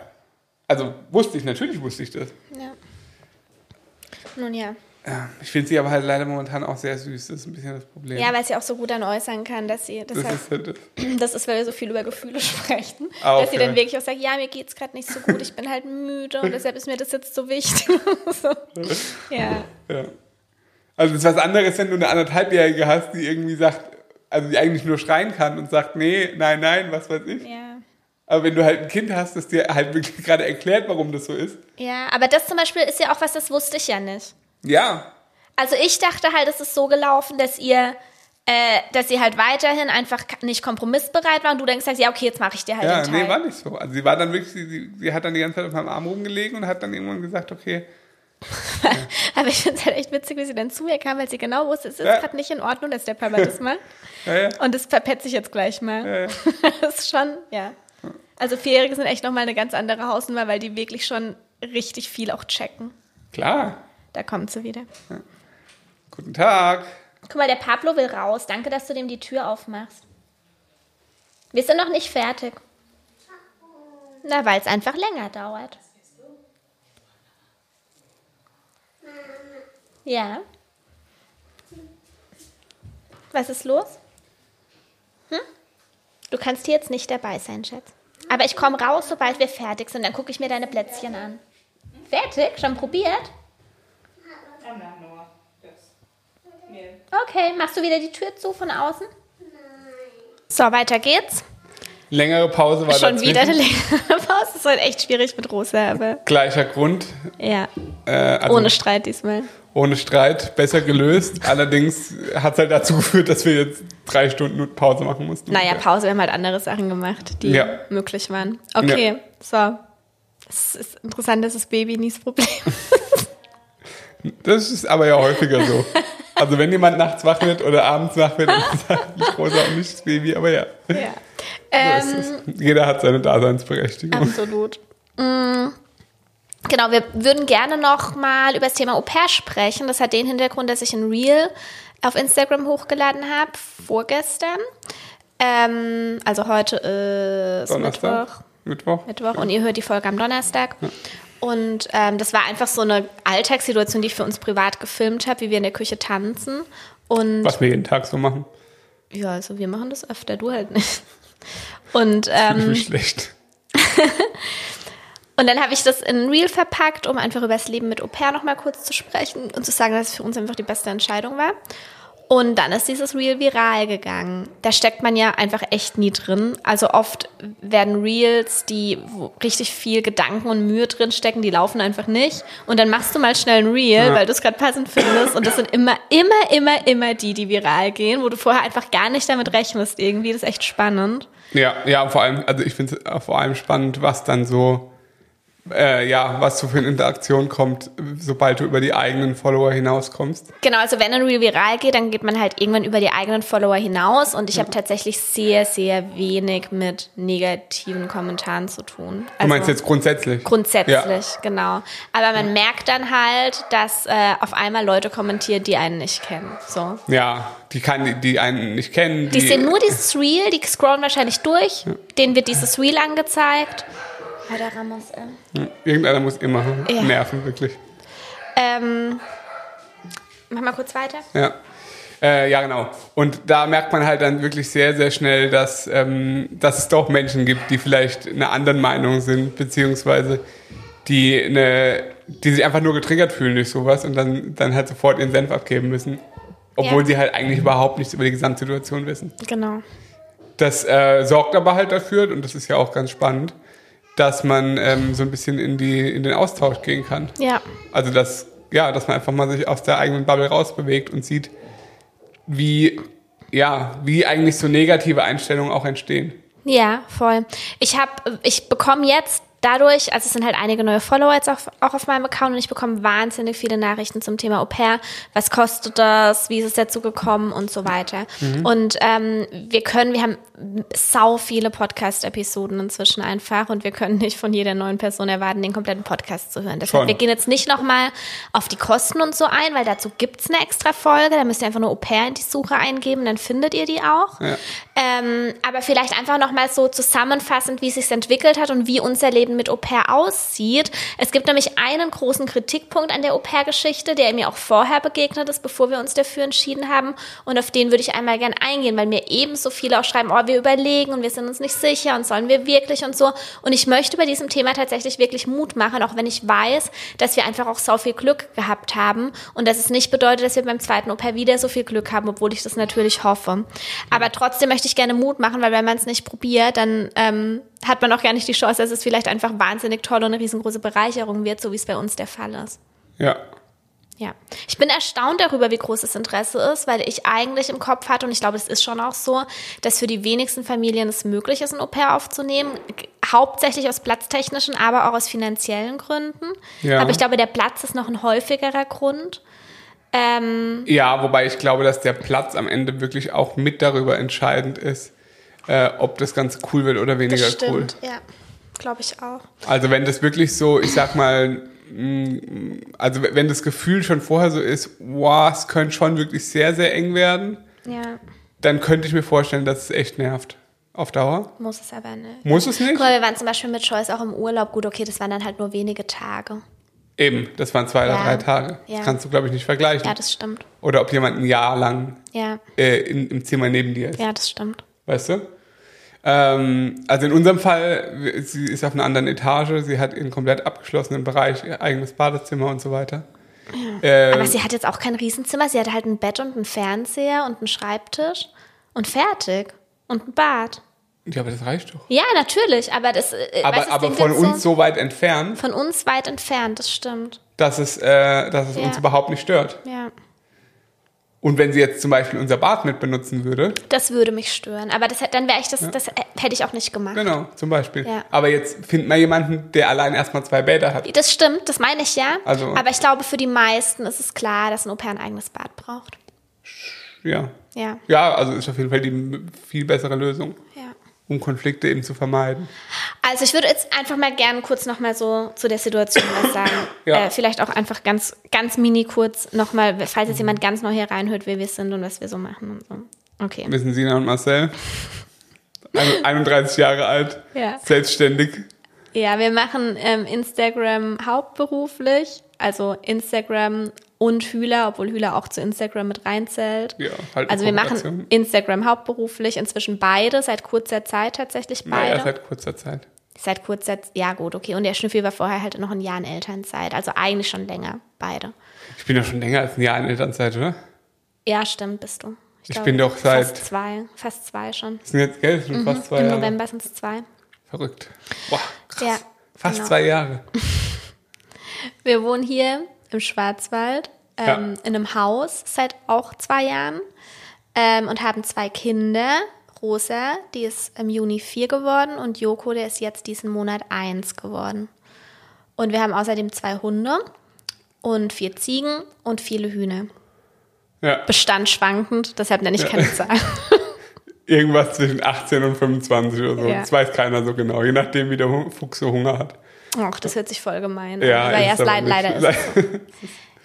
Also wusste ich, natürlich wusste ich das. ja. Nun ja. Ja, ich finde sie aber halt leider momentan auch sehr süß. Das ist ein bisschen das Problem. Ja, weil sie auch so gut dann äußern kann, dass sie, das, das heißt, ist halt das. das ist, weil wir so viel über Gefühle sprechen, Auch, dass sie ja. dann wirklich auch sagt, ja, mir geht's gerade nicht so gut, ich bin halt müde und deshalb ist mir das jetzt so wichtig. so. Ja. Ja. Also es ist was anderes, wenn du eine anderthalbjährige hast, die irgendwie sagt, also die eigentlich nur schreien kann und sagt, nee, nein, nein, was weiß ich. ja. Aber wenn du halt ein Kind hast, das dir halt wirklich gerade erklärt, warum das so ist. Ja, aber das zum Beispiel ist ja auch was, das wusste ich ja nicht. Ja, Also ich dachte halt, es ist so gelaufen, dass ihr, äh, dass sie halt weiterhin einfach nicht kompromissbereit war und du dann gesagt hast, ja, okay, jetzt mache ich dir halt ja, den Teil. nee, war nicht so. Also sie war dann wirklich, sie, sie, hat dann die ganze Zeit auf meinem Arm rumgelegen und hat dann irgendwann gesagt, okay, Aber ich finde es halt echt witzig, wie sie dann zu mir kam, weil sie genau wusste, es ist Ja. gerade nicht in Ordnung, dass der Papa das macht. ja, ja, Und das verpetze ich jetzt gleich mal. ja, ja. Das ist schon, ja. Also Vierjährige sind echt nochmal eine ganz andere Hausnummer, weil die wirklich schon richtig viel auch checken. klar. Da kommt sie wieder. Guten Tag. Guck mal, der Pablo will raus. Danke, dass du dem die Tür aufmachst. Wir sind noch nicht fertig. Na, weil es einfach länger dauert. Ja. Was ist los? Hm? Du kannst hier jetzt nicht dabei sein, Schatz. Aber ich komme raus, sobald wir fertig sind. Dann gucke ich mir deine Plätzchen an. Fertig? Schon probiert? Okay, machst du wieder die Tür zu von außen? So, weiter geht's. Längere Pause war Schon dazwischen. wieder eine längere Pause. Das ist heute echt schwierig mit Rosa, aber Gleicher Grund. ja, Äh, also ohne Streit diesmal. Ohne Streit, besser gelöst. Allerdings hat es halt dazu geführt, dass wir jetzt drei Stunden Pause machen mussten. Naja, Pause, wir haben halt andere Sachen gemacht, die Ja. möglich waren. Okay, so. Es ist interessant, dass das Baby nie das Problem ist. Das ist aber ja häufiger so. Also wenn jemand nachts wach wird oder abends wach wird, dann sagt Rosa und nicht das Baby, aber ja. ja. So Ähm, ist es. Jeder hat seine Daseinsberechtigung. Absolut. Mm, Genau, wir würden gerne noch mal über das Thema Au pair sprechen. Das hat den Hintergrund, dass ich ein Reel auf Instagram hochgeladen habe, vorgestern. Ähm, also heute ist Donnerstag, Mittwoch. Mittwoch. Mittwoch und ihr hört die Folge am Donnerstag. Und ähm, das war einfach so eine Alltagssituation, die ich für uns privat gefilmt habe, wie wir in der Küche tanzen. Und Was wir jeden Tag so machen. ja, also wir machen das öfter, du halt nicht. Und ähm, mich schlecht. Und dann habe ich das in ein Reel verpackt, um einfach über das Leben mit Au pair noch mal kurz zu sprechen und zu sagen, dass es für uns einfach die beste Entscheidung war. Und dann ist dieses Reel viral gegangen. Da steckt man ja einfach echt nie drin. Also oft werden Reels, die richtig viel Gedanken und Mühe drin stecken, die laufen einfach nicht. Und dann machst du mal schnell ein Reel, Ja. weil du es gerade passend findest. Und das sind immer, immer, immer, immer die, die viral gehen, wo du vorher einfach gar nicht damit rechnest irgendwie. Das ist echt spannend. Ja, ja, vor allem, also ich finde es vor allem spannend, was dann so, äh, ja, was so für eine Interaktion kommt, sobald du über die eigenen Follower hinauskommst. Genau, also wenn ein Reel viral geht, dann geht man halt irgendwann über die eigenen Follower hinaus und ich habe tatsächlich sehr, sehr wenig mit negativen Kommentaren zu tun. Du Also meinst jetzt grundsätzlich? grundsätzlich, Ja. genau. Aber man merkt dann halt, dass äh, auf einmal Leute kommentieren, die einen nicht kennen. So. Ja, die, kann, die, die einen nicht kennen. Die sehen nur dieses Reel, die scrollen wahrscheinlich durch, denen wird dieses Reel angezeigt. Alter Ramos, ey. Irgendeiner muss immer Ja. nerven, wirklich. Ähm, mach mal kurz weiter. Ja. Äh, ja, genau. Und da merkt man halt dann wirklich sehr, sehr schnell, dass, ähm, dass es doch Menschen gibt, die vielleicht einer anderen Meinung sind, beziehungsweise die, eine, die sich einfach nur getriggert fühlen durch sowas und dann, dann halt sofort ihren Senf abgeben müssen. Obwohl Ja. sie halt eigentlich überhaupt nichts über die Gesamtsituation wissen. Genau. Das äh, sorgt aber halt dafür, und das ist ja auch ganz spannend, dass man ähm, so ein bisschen in, die, in den Austausch gehen kann. Ja. Also dass, ja, dass man einfach mal sich aus der eigenen Bubble rausbewegt und sieht, wie, ja, wie eigentlich so negative Einstellungen auch entstehen. Ja, voll. Ich habe, ich bekomme jetzt dadurch, also es sind halt einige neue Follower jetzt auch, auch auf meinem Account und ich bekomme wahnsinnig viele Nachrichten zum Thema Au pair. Was kostet das? Wie ist es dazu gekommen und so weiter. Und ähm, wir können, wir haben sau viele Podcast-Episoden inzwischen einfach und wir können nicht von jeder neuen Person erwarten, den kompletten Podcast zu hören. Deshalb, Schon. wir gehen jetzt nicht nochmal auf die Kosten und so ein, weil dazu gibt's eine extra Folge. Da müsst ihr einfach nur Au pair in die Suche eingeben, dann findet ihr die auch. Ja. Ähm, aber vielleicht einfach nochmal so zusammenfassend, wie es sich entwickelt hat und wie unser Leben mit Au pair aussieht. Es gibt nämlich einen großen Kritikpunkt an der Au pair-Geschichte, der mir auch vorher begegnet ist, bevor wir uns dafür entschieden haben. Und auf den würde ich einmal gern eingehen, weil mir ebenso viele auch schreiben, oh, wir überlegen und wir sind uns nicht sicher und sollen wir wirklich und so. Und ich möchte bei diesem Thema tatsächlich wirklich Mut machen, auch wenn ich weiß, dass wir einfach auch so viel Glück gehabt haben und dass es nicht bedeutet, dass wir beim zweiten pair wieder so viel Glück haben, obwohl ich das natürlich hoffe. Aber trotzdem möchte ich gerne Mut machen, weil wenn man es nicht probiert, dann ähm, hat man auch gar nicht die Chance, dass es vielleicht einfach wahnsinnig toll und eine riesengroße Bereicherung wird, so wie es bei uns der Fall ist. Ja. Ja, ich bin erstaunt darüber, wie groß das Interesse ist, weil ich eigentlich im Kopf hatte, und ich glaube, es ist schon auch so, dass für die wenigsten Familien es möglich ist, ein Au-pair aufzunehmen. Hauptsächlich aus platztechnischen, aber auch aus finanziellen Gründen. Ja. Aber ich glaube, der Platz ist noch ein häufigerer Grund. Ähm, Ja, wobei ich glaube, dass der Platz am Ende wirklich auch mit darüber entscheidend ist, äh, ob das Ganze cool wird oder weniger das cool. stimmt, ja, glaube ich auch. Also wenn das wirklich so, ich sag mal, also wenn das Gefühl schon vorher so ist, wow, es könnte schon wirklich sehr, sehr eng werden, Ja, dann könnte ich mir vorstellen, dass es echt nervt. Auf Dauer. muss es aber nicht. Muss es nicht? Guck mal, wir waren zum Beispiel mit Joyce auch im Urlaub. Gut, okay, das waren dann halt nur wenige Tage. Eben, das waren zwei oder Ja. drei Tage. Ja. Das kannst du, glaube ich, nicht vergleichen. Ja, das stimmt. Oder ob jemand ein Jahr lang äh, in, im Zimmer neben dir ist. ja, das stimmt. Weißt du? Ähm, also in unserem Fall, sie ist auf einer anderen Etage, sie hat ihren komplett abgeschlossenen Bereich, ihr eigenes Badezimmer und so weiter. Ähm, Aber sie hat jetzt auch kein Riesenzimmer. Sie hat halt ein Bett und einen Fernseher und einen Schreibtisch und fertig. Und ein Bad. ja, aber das reicht doch. Ja, natürlich, aber das. äh, weißt Aber, das aber Ding von uns so weit entfernt, Von uns weit entfernt, das stimmt. dass es, äh, dass es Ja. uns überhaupt nicht stört. Ja. Und wenn sie jetzt zum Beispiel unser Bad mit benutzen würde, Das würde mich stören. Aber das, dann wäre ich das, das hätte ich auch nicht gemacht. genau, zum Beispiel. Ja. Aber jetzt findet man jemanden, der allein erstmal zwei Bäder hat. Das stimmt, das meine ich ja. Also- aber ich glaube, für die meisten ist es klar, dass ein Au-pair ein eigenes Bad braucht. Ja. Ja. Ja, also ist auf jeden Fall die viel bessere Lösung, Ja. Um Konflikte eben zu vermeiden. Also ich würde jetzt einfach mal gerne kurz nochmal so zu der Situation was sagen. Ja. Äh, vielleicht auch einfach ganz, ganz mini kurz nochmal, falls jetzt jemand ganz neu hier reinhört, wer wir sind und was wir so machen und so. Okay. Wissen Sina und Marcel? Ein- 31 Jahre alt, Ja. selbstständig. Ja, wir machen ähm, Instagram hauptberuflich, also Instagram und Hühler, obwohl Hühler auch zu Instagram mit reinzählt. Ja, halt also wir machen. Instagram hauptberuflich, inzwischen beide, seit kurzer Zeit tatsächlich Naja, beide. seit kurzer Zeit. Seit kurzer Zeit, ja gut, okay. Und der Schnüffel war vorher halt noch ein Jahr in Elternzeit, also eigentlich schon länger, beide. Ich bin ja schon länger als ein Jahr in Elternzeit, oder? Ja, stimmt, bist du. Ich bin doch seit- Fast zwei, fast zwei schon. Sind jetzt, gell, das sind fast zwei Mhm. Im Jahre. November sind es zwei. Verrückt. Boah, krass. Ja, fast genau. zwei Jahre. Wir wohnen hier im Schwarzwald ähm, in einem Haus seit auch zwei Jahren ähm, und haben zwei Kinder. Rosa, die ist im Juni vier geworden und Joko, der ist jetzt diesen Monat eins geworden. Und wir haben außerdem zwei Hunde und vier Ziegen und viele Hühner. Ja, Bestand schwankend, deshalb nenne ich keine Zahl. irgendwas zwischen 18 und 25 oder so. Ja. Das weiß keiner so genau, je nachdem, wie der Fuchs so Hunger hat. Ach, das hört sich voll gemein an. Ja, aber erst aber leid, nicht. leider ist es so.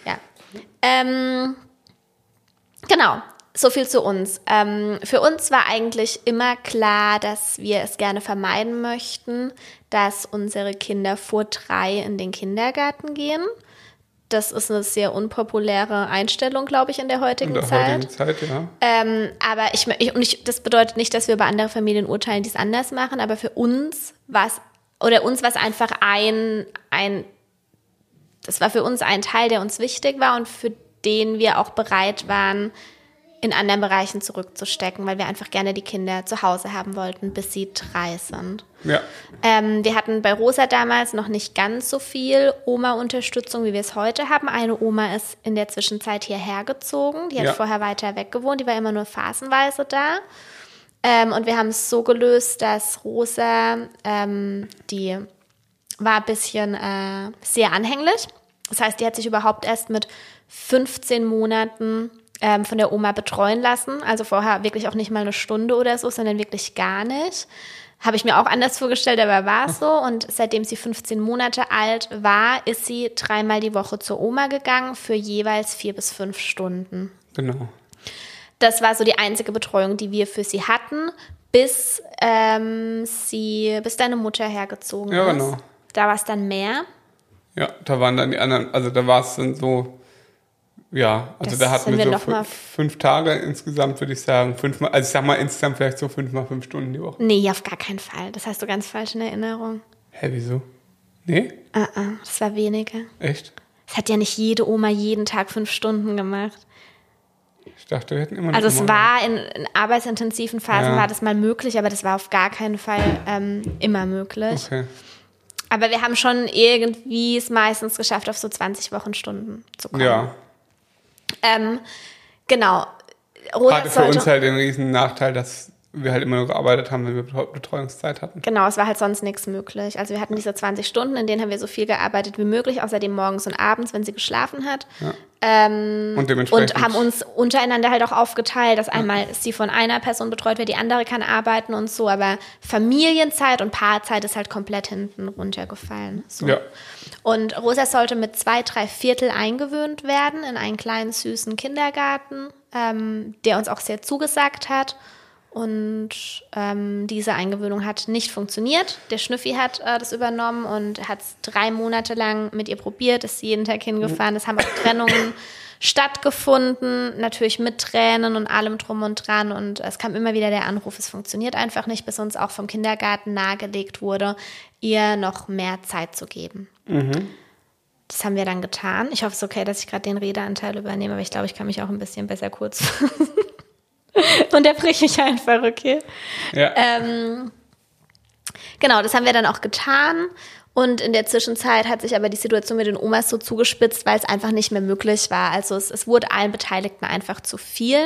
Ja. Ähm, genau. So viel zu uns. Ähm, für uns war eigentlich immer klar, dass wir es gerne vermeiden möchten, dass unsere Kinder vor drei in den Kindergarten gehen. Das ist eine sehr unpopuläre Einstellung, glaube ich, in der heutigen In der Zeit. heutigen Zeit, ja. Ähm, aber ich, ich, und ich, das bedeutet nicht, dass wir über andere Familien urteilen, die es anders machen, aber für uns war es, oder uns war es einfach ein, ein, das war für uns ein Teil, der uns wichtig war und für den wir auch bereit waren, in anderen Bereichen zurückzustecken, weil wir einfach gerne die Kinder zu Hause haben wollten, bis sie drei sind. Ja, Ähm, wir hatten bei Rosa damals noch nicht ganz so viel Oma-Unterstützung, wie wir es heute haben. Eine Oma ist in der Zwischenzeit hierher gezogen. Die hat Ja. vorher weiter weg gewohnt. Die war immer nur phasenweise da. Ähm, und wir haben es so gelöst, dass Rosa, ähm, die war ein bisschen äh, sehr anhänglich. Das heißt, die hat sich überhaupt erst mit 15 Monaten ähm, von der Oma betreuen lassen. Also vorher wirklich auch nicht mal eine Stunde oder so, sondern wirklich gar nicht. Habe ich mir auch anders vorgestellt, aber war es so. Und seitdem sie 15 Monate alt war, ist sie dreimal die Woche zur Oma gegangen für jeweils vier bis fünf Stunden. genau. Das war so die einzige Betreuung, die wir für sie hatten, bis ähm, sie, bis deine Mutter hergezogen Ja, ist. genau. Da war es dann mehr. Ja, da waren dann die anderen, also da war es dann so, ja, also Das da hatten wir wir so fünf, Tage insgesamt, würde ich sagen. Fünfmal, also ich sag mal insgesamt vielleicht so fünfmal fünf Stunden die Woche. Nee, auf gar keinen Fall. Das hast du ganz falsch in Erinnerung. Hä, wieso? Nee? Ah, ah, das war weniger. Echt? Es hat ja nicht jede Oma jeden Tag fünf Stunden gemacht. Ich dachte, wir hätten immer Also noch es immer- war in, in arbeitsintensiven Phasen Ja. war das mal möglich, aber das war auf gar keinen Fall ähm, immer möglich. Okay. Aber wir haben schon irgendwie es meistens geschafft, auf so 20 Wochenstunden zu kommen. Ja. Ähm, genau. Rosa Hatte für uns halt den riesen Nachteil, dass wir halt immer nur gearbeitet haben, wenn wir Betreu- Betreuungszeit hatten. Genau, es war halt sonst nichts möglich. Also wir hatten diese 20 Stunden, in denen haben wir so viel gearbeitet wie möglich, außerdem morgens und abends, wenn sie geschlafen hat. Ähm, Und dementsprechend. und haben uns untereinander halt auch aufgeteilt, dass einmal ist sie von einer Person betreut wird, die andere kann arbeiten und so, aber Familienzeit und Paarzeit ist halt komplett hinten runtergefallen. So. Ja. Und Rosa sollte mit zwei, drei Viertel eingewöhnt werden in einen kleinen, süßen Kindergarten, ähm, der uns auch sehr zugesagt hat. Und ähm, diese Eingewöhnung hat nicht funktioniert. Der Schnüffi hat äh, das übernommen und hat es drei Monate lang mit ihr probiert, ist jeden Tag hingefahren. Es haben auch Trennungen stattgefunden, natürlich mit Tränen und allem drum und dran. Und es kam immer wieder der Anruf, es funktioniert einfach nicht, bis uns auch vom Kindergarten nahegelegt wurde, ihr noch mehr Zeit zu geben. Das haben wir dann getan. Ich hoffe, es ist okay, dass ich gerade den Redeanteil übernehme, aber ich glaube, ich kann mich auch ein bisschen besser kurz fassen. Unterbrich mich einfach, okay? Ja. Ähm, genau, das haben wir dann auch getan. Und in der Zwischenzeit hat sich aber die Situation mit den Omas so zugespitzt, weil es einfach nicht mehr möglich war. Also es, es wurde allen Beteiligten einfach zu viel.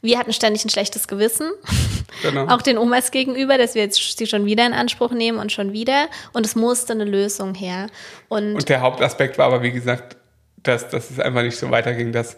Wir hatten ständig ein schlechtes Gewissen, Genau. auch den Omas gegenüber, dass wir jetzt sie schon wieder in Anspruch nehmen und schon wieder. Und es musste eine Lösung her. Und, Und der Hauptaspekt war aber, wie gesagt, dass, dass es einfach nicht so weiterging, dass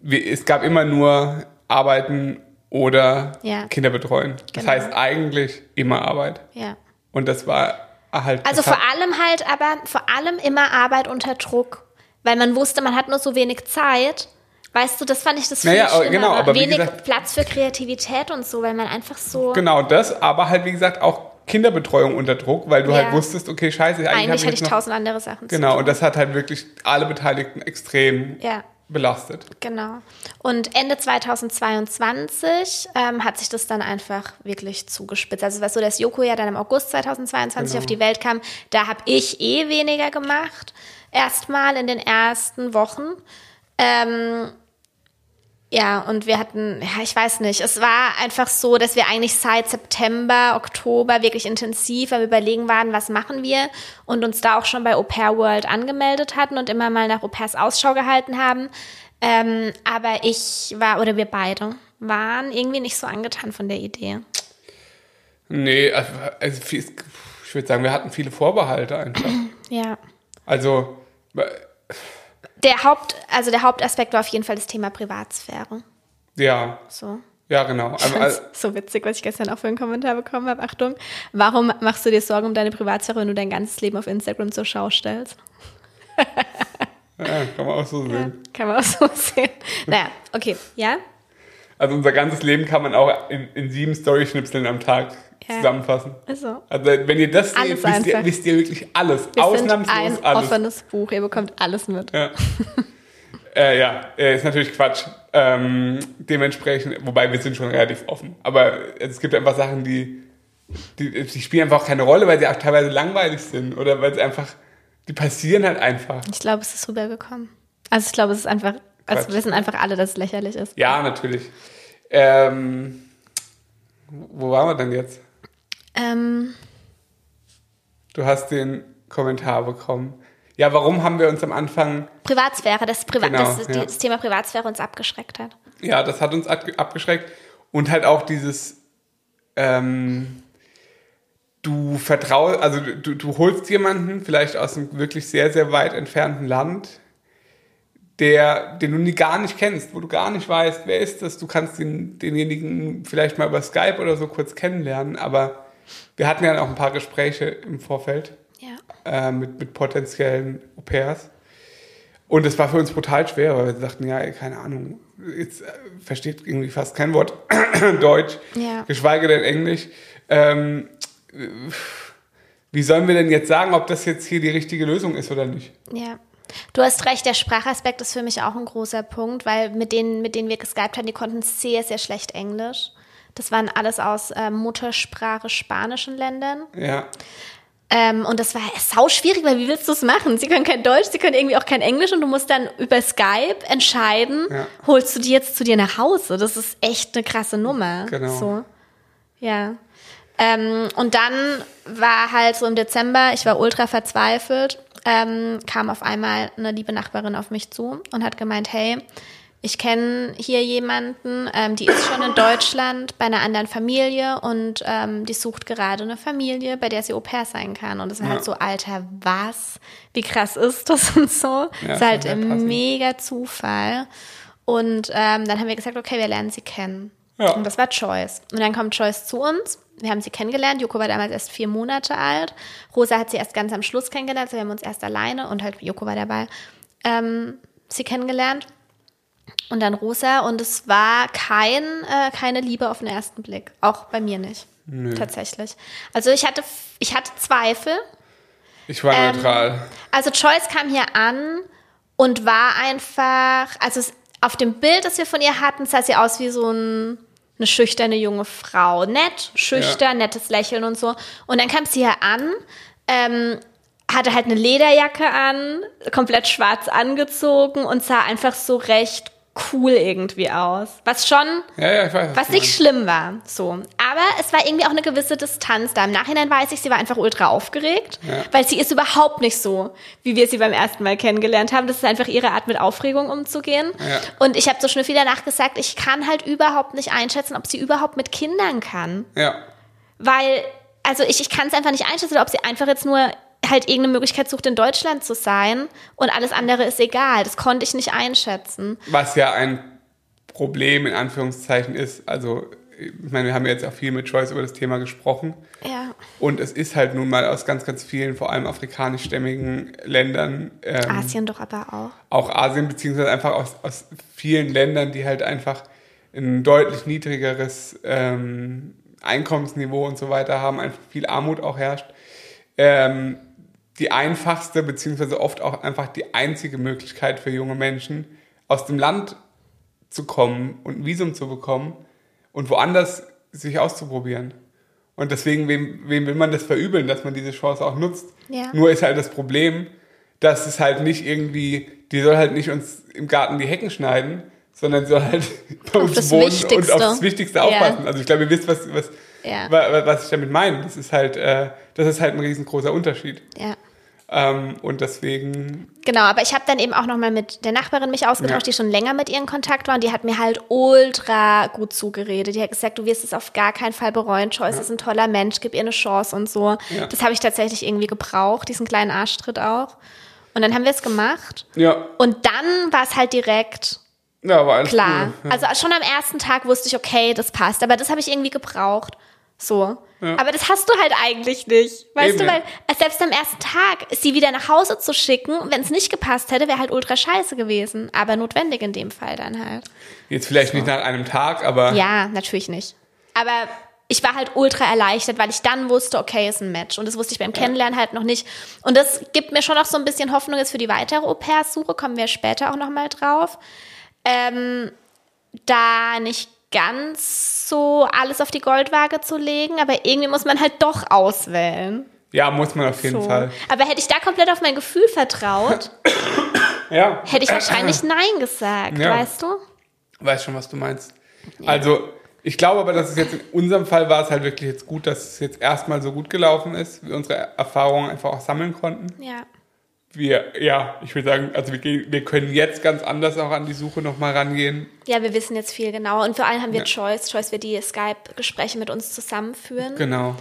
wir, es gab immer nur Arbeiten oder Ja. Kinder betreuen. Das Genau. heißt eigentlich immer Arbeit. ja. Und das war halt. Also vor allem halt, aber vor allem immer Arbeit unter Druck. Weil man wusste, man hat nur so wenig Zeit. Weißt du, das fand ich das viel Naja, aber schlimmer. genau, aber wenig gesagt- Platz für Kreativität und so, weil man einfach so. Genau das, aber halt, wie gesagt, auch Kinderbetreuung unter Druck, weil du Ja. halt wusstest, okay, scheiße, eigentlich, Eigentlich hab hatte ich tausend andere Sachen zu Genau, und das hat halt wirklich alle Beteiligten extrem Ja. Belastet. Genau. Und Ende 2022 ähm, hat sich das dann einfach wirklich zugespitzt. Also was so, dass Joko ja dann im August 2022 Genau. auf die Welt kam, da habe ich eh weniger gemacht. Erstmal in den ersten Wochen. Ähm, ja, und wir hatten, ja, ich weiß nicht, es war einfach so, dass wir eigentlich seit September, Oktober wirklich intensiv am Überlegen waren, was machen wir und uns da auch schon bei Au Pair World angemeldet hatten und immer mal nach Au Pairs Ausschau gehalten haben. Ähm, aber ich war, oder wir beide, waren irgendwie nicht so angetan von der Idee. Nee, also, also viel- ich würde sagen, wir hatten viele Vorbehalte einfach. Ja. Also, Der Haupt, also der Hauptaspekt war auf jeden Fall das Thema Privatsphäre. ja, So. ja, genau. Ich fand's also, so witzig, was ich gestern auch für einen Kommentar bekommen habe. Achtung, warum machst du dir Sorgen um deine Privatsphäre, wenn du dein ganzes Leben auf Instagram zur Schau stellst? ja, kann man auch so sehen. Kann man auch so sehen. Naja, okay, ja? Also unser ganzes Leben kann man auch in, in sieben Story-Schnipseln am Tag Ja. zusammenfassen. Also, Also wenn ihr das seht, Alles wisst ihr, wisst ihr wirklich alles. wir Ausnahmslos sind ein alles. offenes Buch, ihr bekommt alles mit. Ja, äh, ja äh, ist natürlich Quatsch. Ähm, dementsprechend, wobei wir sind schon relativ offen. Aber es gibt einfach Sachen, die, die, die spielen einfach auch keine Rolle, weil sie auch teilweise langweilig sind oder weil sie einfach, die passieren halt einfach. Ich glaube, es ist rübergekommen. Also ich glaube, es ist einfach, also Quatsch. wir wissen einfach alle, dass es lächerlich ist. Ja, natürlich. Ähm, wo waren wir denn jetzt? Ähm, Du hast den Kommentar bekommen. Ja, warum haben wir uns am Anfang Privatsphäre, das, Priva Genau, das, ja. das Thema Privatsphäre uns abgeschreckt hat. Ja, das hat uns ab- abgeschreckt. Und halt auch dieses, ähm, du vertraust, also du, du holst jemanden, vielleicht aus einem wirklich sehr, sehr weit entfernten Land, der, den du nie gar nicht kennst, wo du gar nicht weißt, wer ist das. Du kannst den, denjenigen vielleicht mal über Skype oder so kurz kennenlernen, aber wir hatten ja auch ein paar Gespräche im Vorfeld Ja. äh, mit, mit potenziellen Au pairs. Und es war für uns brutal schwer, weil wir sagten, ja, keine Ahnung, jetzt äh, versteht irgendwie fast kein Wort Deutsch, Ja. geschweige denn Englisch. Ähm, äh, wie sollen wir denn jetzt sagen, ob das jetzt hier die richtige Lösung ist oder nicht? Ja. Du hast recht, der Sprachaspekt ist für mich auch ein großer Punkt, weil mit denen, mit denen wir geskypt haben, die konnten sehr, sehr schlecht Englisch. Das waren alles aus äh, Muttersprache spanischen Ländern. Ja. Ähm, und das war sau schwierig, weil wie willst du es machen? Sie können kein Deutsch, sie können irgendwie auch kein Englisch und du musst dann über Skype entscheiden, Ja. holst du die jetzt zu dir nach Hause? Das ist echt eine krasse Nummer. Genau. So. Ja. Ähm, und dann war halt so im Dezember, ich war ultra verzweifelt, ähm, kam auf einmal eine liebe Nachbarin auf mich zu und hat gemeint, hey, ich kenne hier jemanden, ähm, die ist schon in Deutschland bei einer anderen Familie und ähm, die sucht gerade eine Familie, bei der sie Au pair sein kann. Und es war Ja. halt so, Alter, was? Wie krass ist das und so? Ja, das ist halt ein mega Zufall. Und ähm, dann haben wir gesagt, okay, wir lernen sie kennen. Ja. Und das war Joyce. Und dann kommt Joyce zu uns. Wir haben sie kennengelernt. Joko war damals erst vier Monate alt. Rosa hat sie erst ganz am Schluss kennengelernt. Also wir haben uns erst alleine und halt Joko war dabei, ähm, sie kennengelernt. Und dann Rosa. Und es war kein, äh, keine Liebe auf den ersten Blick. Auch bei mir nicht. Tatsächlich. Also ich hatte, ich hatte Zweifel. Ich war Ähm, neutral. Also Joyce kam hier an und war einfach, also es, auf dem Bild, das wir von ihr hatten, sah sie aus wie so ein, eine schüchterne junge Frau. Nett, schüchtern, Ja. nettes Lächeln und so. Und dann kam sie hier an, ähm, hatte halt eine Lederjacke an, komplett schwarz angezogen und sah einfach so recht cool irgendwie aus. Was schon Ja, ja, weiß. was du nicht schlimm war, so. Aber es war irgendwie auch eine gewisse Distanz da. Im Nachhinein weiß ich, sie war einfach ultra aufgeregt, Ja. weil sie ist überhaupt nicht so, wie wir sie beim ersten Mal kennengelernt haben. Das ist einfach ihre Art, mit Aufregung umzugehen. Und ich habe so schnell viel danach gesagt, ich kann halt überhaupt nicht einschätzen, ob sie überhaupt mit Kindern kann. Ja. Weil, also ich, ich kann es einfach nicht einschätzen, ob sie einfach jetzt nur halt irgendeine Möglichkeit sucht, in Deutschland zu sein und alles andere ist egal. Das konnte ich nicht einschätzen. Was ja ein Problem in Anführungszeichen ist. Also, ich meine, wir haben jetzt auch viel mit Joyce über das Thema gesprochen. Ja. Und es ist halt nun mal aus ganz, ganz vielen, vor allem afrikanischstämmigen Ländern, ähm, Asien doch aber auch. auch Asien, beziehungsweise einfach aus, aus vielen Ländern, die halt einfach ein deutlich niedrigeres ähm, Einkommensniveau und so weiter haben, einfach viel Armut auch herrscht. Ähm, die einfachste, beziehungsweise oft auch einfach die einzige Möglichkeit für junge Menschen, aus dem Land zu kommen und ein Visum zu bekommen und woanders sich auszuprobieren. Und deswegen, wem, wem will man das verübeln, dass man diese Chance auch nutzt? Ja. Nur ist halt das Problem, dass es halt nicht irgendwie, die soll halt nicht uns im Garten die Hecken schneiden, sondern soll halt bei uns das wohnen und auf das Wichtigste Ja. aufpassen. Also ich glaube, ihr wisst, was, was, Ja. wa- was ich damit meine. Das ist halt, äh, das ist halt ein riesengroßer Unterschied. Ja. Ähm, und deswegen, Genau, aber ich habe dann eben auch nochmal mit der Nachbarin mich ausgetauscht, Ja. die schon länger mit ihr in Kontakt war und die hat mir halt ultra gut zugeredet. Die hat gesagt, du wirst es auf gar keinen Fall bereuen. Joyce ist ein toller Mensch, gib ihr eine Chance und so. Ja. Das habe ich tatsächlich irgendwie gebraucht, diesen kleinen Arschtritt auch. Und dann haben wir es gemacht ja, und dann war es halt direkt ja, war alles klar. cool. Ja. Also schon am ersten Tag wusste ich, okay, das passt, aber das habe ich irgendwie gebraucht. So. Aber das hast du halt eigentlich nicht. Weißt Eben, du, ja. weil äh, selbst am ersten Tag sie wieder nach Hause zu schicken, wenn es nicht gepasst hätte, wäre halt ultra scheiße gewesen. Aber notwendig in dem Fall dann halt. Jetzt vielleicht nicht nach einem Tag, aber Ja, natürlich nicht. Aber ich war halt ultra erleichtert, weil ich dann wusste, okay, ist ein Match. Und das wusste ich beim Kennenlernen halt noch nicht. Und das gibt mir schon noch so ein bisschen Hoffnung jetzt für die weitere Au-pair-Suche, kommen wir später auch nochmal drauf. Ähm, da nicht ganz so alles auf die Goldwaage zu legen, aber irgendwie muss man halt doch auswählen. ja, muss man auf jeden So. Fall. Aber hätte ich da komplett auf mein Gefühl vertraut, Ja, hätte ich wahrscheinlich Nein gesagt, Ja. weißt du? weiß schon, was du meinst. Also, ich glaube aber, dass es jetzt in unserem Fall war es halt wirklich jetzt gut, dass es jetzt erstmal so gut gelaufen ist, wir unsere Erfahrungen einfach auch sammeln konnten. Ja. Wir, ja, ich würde sagen, also wir, gehen, wir können jetzt ganz anders auch an die Suche nochmal rangehen. Ja, wir wissen jetzt viel genauer. Und vor allem haben wir Choice. Choice wird die Skype-Gespräche mit uns zusammenführen. Genau.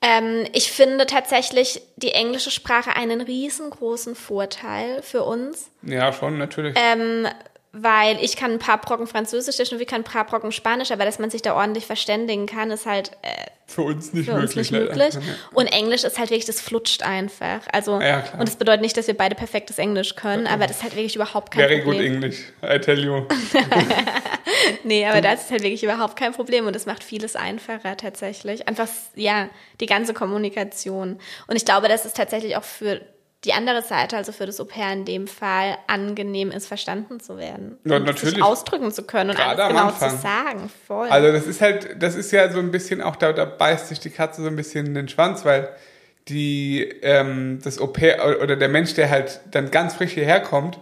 Ähm, ich finde tatsächlich die englische Sprache einen riesengroßen Vorteil für uns, Ja, schon, natürlich. ähm, weil ich kann ein paar Brocken Französisch, der Schnuffi kann ein paar Brocken Spanisch, aber dass man sich da ordentlich verständigen kann, ist halt äh, für uns nicht für möglich. uns nicht möglich. Ja. Und Englisch ist halt wirklich, das flutscht einfach. Also, Ja, und das bedeutet nicht, dass wir beide perfektes Englisch können, aber das ist halt wirklich überhaupt kein Very good Problem. English, I tell you. Nee, aber das ist halt wirklich überhaupt kein Problem und das macht vieles einfacher tatsächlich. Einfach, ja, die ganze Kommunikation. Und ich glaube, dass es tatsächlich auch für die andere Seite, also für das Au-pair in dem Fall, angenehm ist, verstanden zu werden. Ja, und natürlich. Sich ausdrücken zu können und alles genau Anfang. zu sagen. Voll. Also das ist halt, das ist ja so ein bisschen auch, da, da beißt sich die Katze so ein bisschen in den Schwanz, weil die, ähm, das Au-pair oder der Mensch, der halt dann ganz frisch hierher kommt,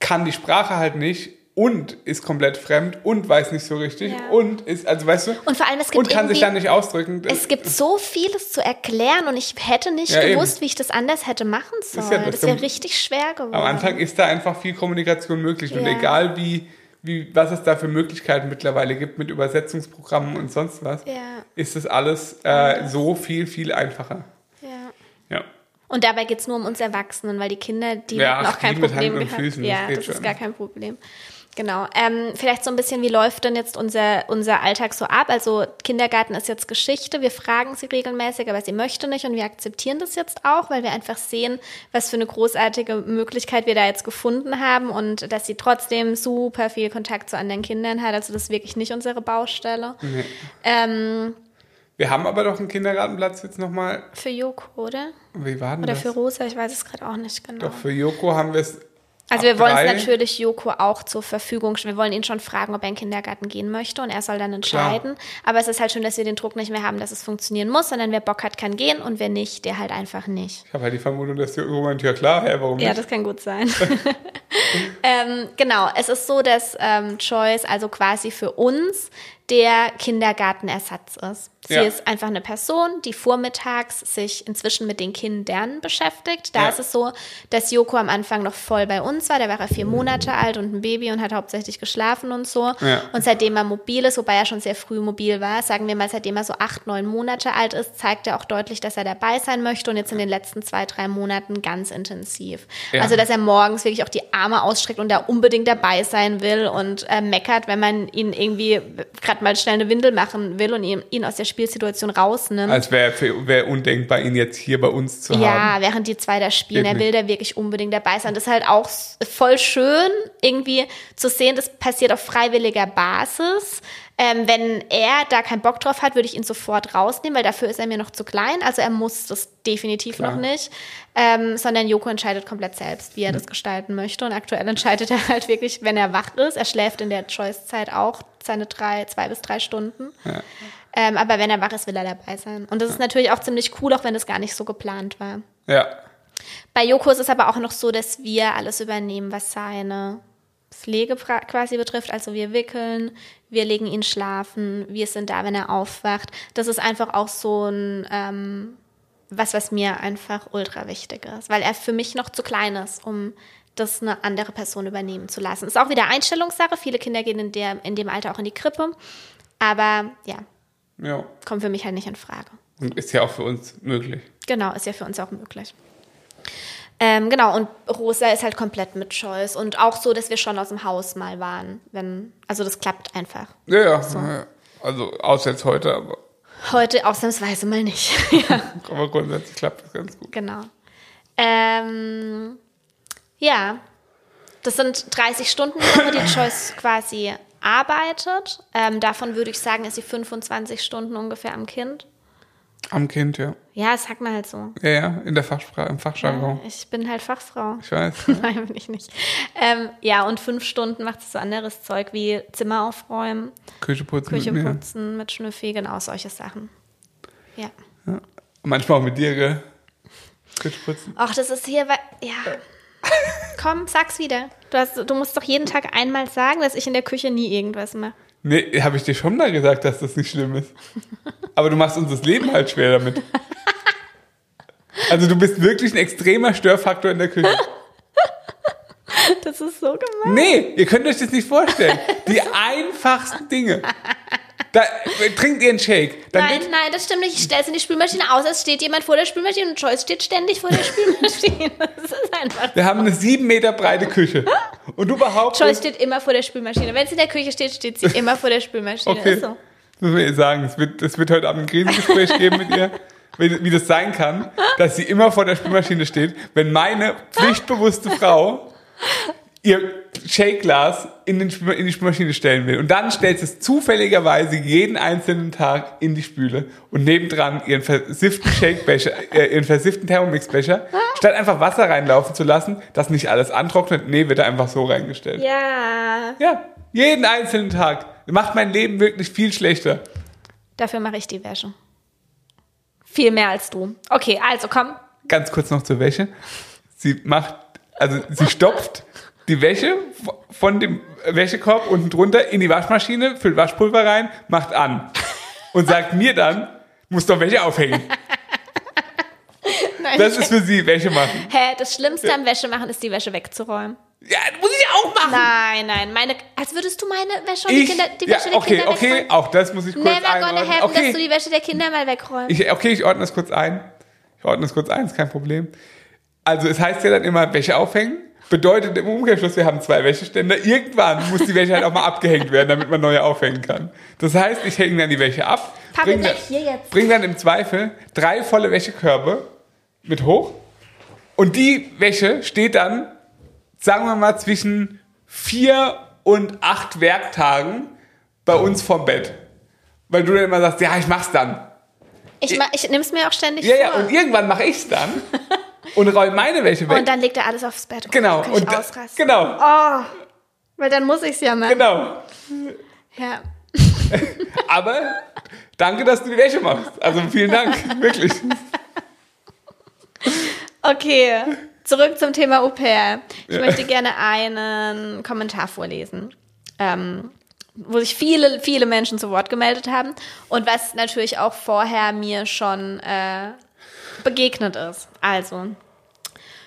kann die Sprache halt nicht und ist komplett fremd und weiß nicht so richtig Ja. und ist, also weißt du, Und vor allem, es gibt und kann sich dann nicht ausdrücken. es gibt so vieles zu erklären und ich hätte nicht Ja, gewusst, eben. wie ich das anders hätte machen sollen. ja das das wäre richtig schwer geworden. Am Anfang ist da einfach viel Kommunikation möglich und egal wie, wie, was es da für Möglichkeiten mittlerweile gibt mit Übersetzungsprogrammen und sonst was, ist das alles äh, so viel, viel einfacher. Und dabei geht es nur um uns Erwachsenen, weil die Kinder, die Ja, auch kein die mit Problem und gehabt. Füßen, das ja, geht das ist gar kein Problem. Genau. Ähm, vielleicht so ein bisschen, wie läuft denn jetzt unser, unser Alltag so ab? Also Kindergarten ist jetzt Geschichte. Wir fragen sie regelmäßig, aber sie möchte nicht und wir akzeptieren das jetzt auch, weil wir einfach sehen, was für eine großartige Möglichkeit wir da jetzt gefunden haben und dass sie trotzdem super viel Kontakt zu anderen Kindern hat. Also das ist wirklich nicht unsere Baustelle. Ähm, Wir haben aber doch einen Kindergartenplatz jetzt nochmal. für Joko, oder? Wie war denn Oder das? für Rosa, ich weiß es gerade auch nicht genau. Doch, für Joko haben wir es. Also wir wollen es natürlich Joko auch zur Verfügung stellen. Wir wollen ihn schon fragen, ob er in den Kindergarten gehen möchte und er soll dann entscheiden. Aber es ist halt schön, dass wir den Druck nicht mehr haben, dass es funktionieren muss, sondern wer Bock hat, kann gehen und wer nicht, der halt einfach nicht. Ich habe halt die Vermutung, dass Joko meint, ja klar, hä, warum Ja, nicht? das kann gut sein. ähm, genau, es ist so, dass ähm, Joyce also quasi für uns der Kindergartenersatz ist. Sie Ja. ist einfach eine Person, die vormittags sich inzwischen mit den Kindern beschäftigt. Da Ja. ist es so, dass Joko am Anfang noch voll bei uns war. Da war er vier Monate alt und ein Baby und hat hauptsächlich geschlafen und so. Ja. Und seitdem er mobil ist, wobei er schon sehr früh mobil war, sagen wir mal, seitdem er so acht, neun Monate alt ist, zeigt er auch deutlich, dass er dabei sein möchte und jetzt in den letzten zwei, drei Monaten ganz intensiv. Also, dass er morgens wirklich auch die Arme ausstreckt und da unbedingt dabei sein will und äh, meckert, wenn man ihn irgendwie gerade mal schnell eine Windel machen will und ihn, ihn aus der Spielsituation rausnimmt. Als wäre wär undenkbar, ihn jetzt hier bei uns zu haben. Ja, während die zwei da spielen, Geht er will da wirklich unbedingt dabei sein. Das ist halt auch voll schön, irgendwie zu sehen, das passiert auf freiwilliger Basis. Ähm, wenn er da keinen Bock drauf hat, würde ich ihn sofort rausnehmen, weil dafür ist er mir noch zu klein. Also er muss das definitiv Klar. noch nicht. Ähm, sondern Joko entscheidet komplett selbst, wie er das gestalten möchte. Und aktuell entscheidet er halt wirklich, wenn er wach ist. Er schläft in der Choice-Zeit auch seine drei, zwei bis drei Stunden. Ähm, aber wenn er wach ist, will er dabei sein. Und das ist natürlich auch ziemlich cool, auch wenn das gar nicht so geplant war. Ja. Bei Joko ist es aber auch noch so, dass wir alles übernehmen, was seine Pflege quasi betrifft. Also wir wickeln, wir legen ihn schlafen, wir sind da, wenn er aufwacht. Das ist einfach auch so ein ähm, was, was mir einfach ultra wichtig ist, weil er für mich noch zu klein ist, um das eine andere Person übernehmen zu lassen. Ist auch wieder Einstellungssache. Viele Kinder gehen in, der, in dem Alter auch in die Krippe. Aber ja, Ja. kommt für mich halt nicht in Frage. Und ist ja auch für uns möglich. Genau, ist ja für uns auch möglich. Ähm, genau, und Rosa ist halt komplett mit Choice und auch so, dass wir schon aus dem Haus mal waren. Wenn, also das klappt einfach. Ja, ja. ja. Also außer jetzt heute, aber, Heute ausnahmsweise mal nicht. ja, aber grundsätzlich klappt das ganz gut. genau. Ähm, ja, das sind 30 Stunden die Woche, die Choice quasi arbeitet. Ähm, davon würde ich sagen, ist sie 25 Stunden ungefähr am Kind. Am Kind, ja. Ja, das sagt man halt so. Ja, ja, in der Fachsprache, im Fachjargon. Ich bin halt Fachfrau. Ich weiß. Nein, bin ich nicht. Ähm, ja, und fünf Stunden macht sie so anderes Zeug wie Zimmer aufräumen, Küche putzen Küche mit putzen mit Schnüffi, genau solche Sachen. Ja. Ja. Manchmal auch mit dir, gell? Küche putzen. Ach, das ist hier, wa- ja. Komm, sag's wieder. Du, hast, du musst doch jeden Tag einmal sagen, dass ich in der Küche nie irgendwas mache. Nee, habe ich dir schon mal gesagt, dass das nicht schlimm ist. Aber du machst uns das Leben halt schwer damit. Also du bist wirklich ein extremer Störfaktor in der Küche. Das ist so gemein. Nee, ihr könnt euch das nicht vorstellen. Die einfachsten Dinge. Da trinkt ihr einen Shake. Dann Nein, nein, das stimmt nicht. Ich stelle es in die Spülmaschine aus, als steht jemand vor der Spülmaschine und Joyce steht ständig vor der Spülmaschine. Das ist einfach. wir haben eine sieben Meter breite Küche. Und du behauptest. Joyce steht immer vor der Spülmaschine. Wenn sie in der Küche steht, steht sie immer vor der Spülmaschine. Okay. Ist so. Das muss man ihr sagen. Es wird, es wird heute Abend ein Krisengespräch geben mit ihr, wie das sein kann, dass sie immer vor der Spülmaschine steht, wenn meine pflichtbewusste Frau ihr Shake-Glas in, den in die Spülmaschine stellen will. Und dann stellt es zufälligerweise jeden einzelnen Tag in die Spüle und nebendran ihren versifften Shakebecher, äh, ihren versifften Thermomixbecher, statt einfach Wasser reinlaufen zu lassen, das nicht alles antrocknet, nee, wird er einfach so reingestellt. Ja. Ja, jeden einzelnen Tag. Macht mein Leben wirklich viel schlechter. Dafür mache ich die Wäsche. Viel mehr als du. Okay, also komm. Ganz kurz noch zur Wäsche. Sie macht, also sie stopft die Wäsche von dem Wäschekorb unten drunter in die Waschmaschine, füllt Waschpulver rein, macht an und sagt mir dann, muss doch Wäsche aufhängen. Nein, Das ist für sie Wäsche machen. Hä, das Schlimmste am Wäschemachen ist, die Wäsche wegzuräumen. Ja, muss ich auch machen. Nein, nein, meine, als würdest du meine Wäsche und die, Kinder, die ja, Wäsche der okay, Kinder okay, wegräumen? auch das muss ich kurz Never gonna happen, dass du Okay, die Wäsche der Kinder mal wegräumst. ich, okay, ich ordne das kurz ein. Ich ordne das kurz ein, ist kein Problem. Also es heißt ja dann immer Wäsche aufhängen. Bedeutet im Umkehrschluss, wir haben zwei Wäscheständer. Irgendwann muss die Wäsche halt auch mal abgehängt werden, damit man neue aufhängen kann. Das heißt, ich hänge dann die Wäsche ab, Papi, bring dann, bleib hier jetzt. bring dann im Zweifel drei volle Wäschekörbe mit hoch. Und die Wäsche steht dann, sagen wir mal, zwischen vier und acht Werktagen bei uns vorm Bett. Weil du dann immer sagst, ja, ich mach's dann. Ich, ma- ich nimm's mir auch ständig Ja, ja, vor. und irgendwann mache ich's dann und räume meine Wäsche weg. Und dann legt er alles aufs Bett. Oh, genau. Kann ich Und da, genau. Oh, weil dann muss ich's ja machen. Genau. Ja. Aber danke, dass du die Wäsche machst. Also vielen Dank, wirklich. Okay, zurück zum Thema Au pair. Ich Ja. möchte gerne einen Kommentar vorlesen, ähm, wo sich viele, viele Menschen zu Wort gemeldet haben und was natürlich auch vorher mir schon äh, begegnet ist. Also,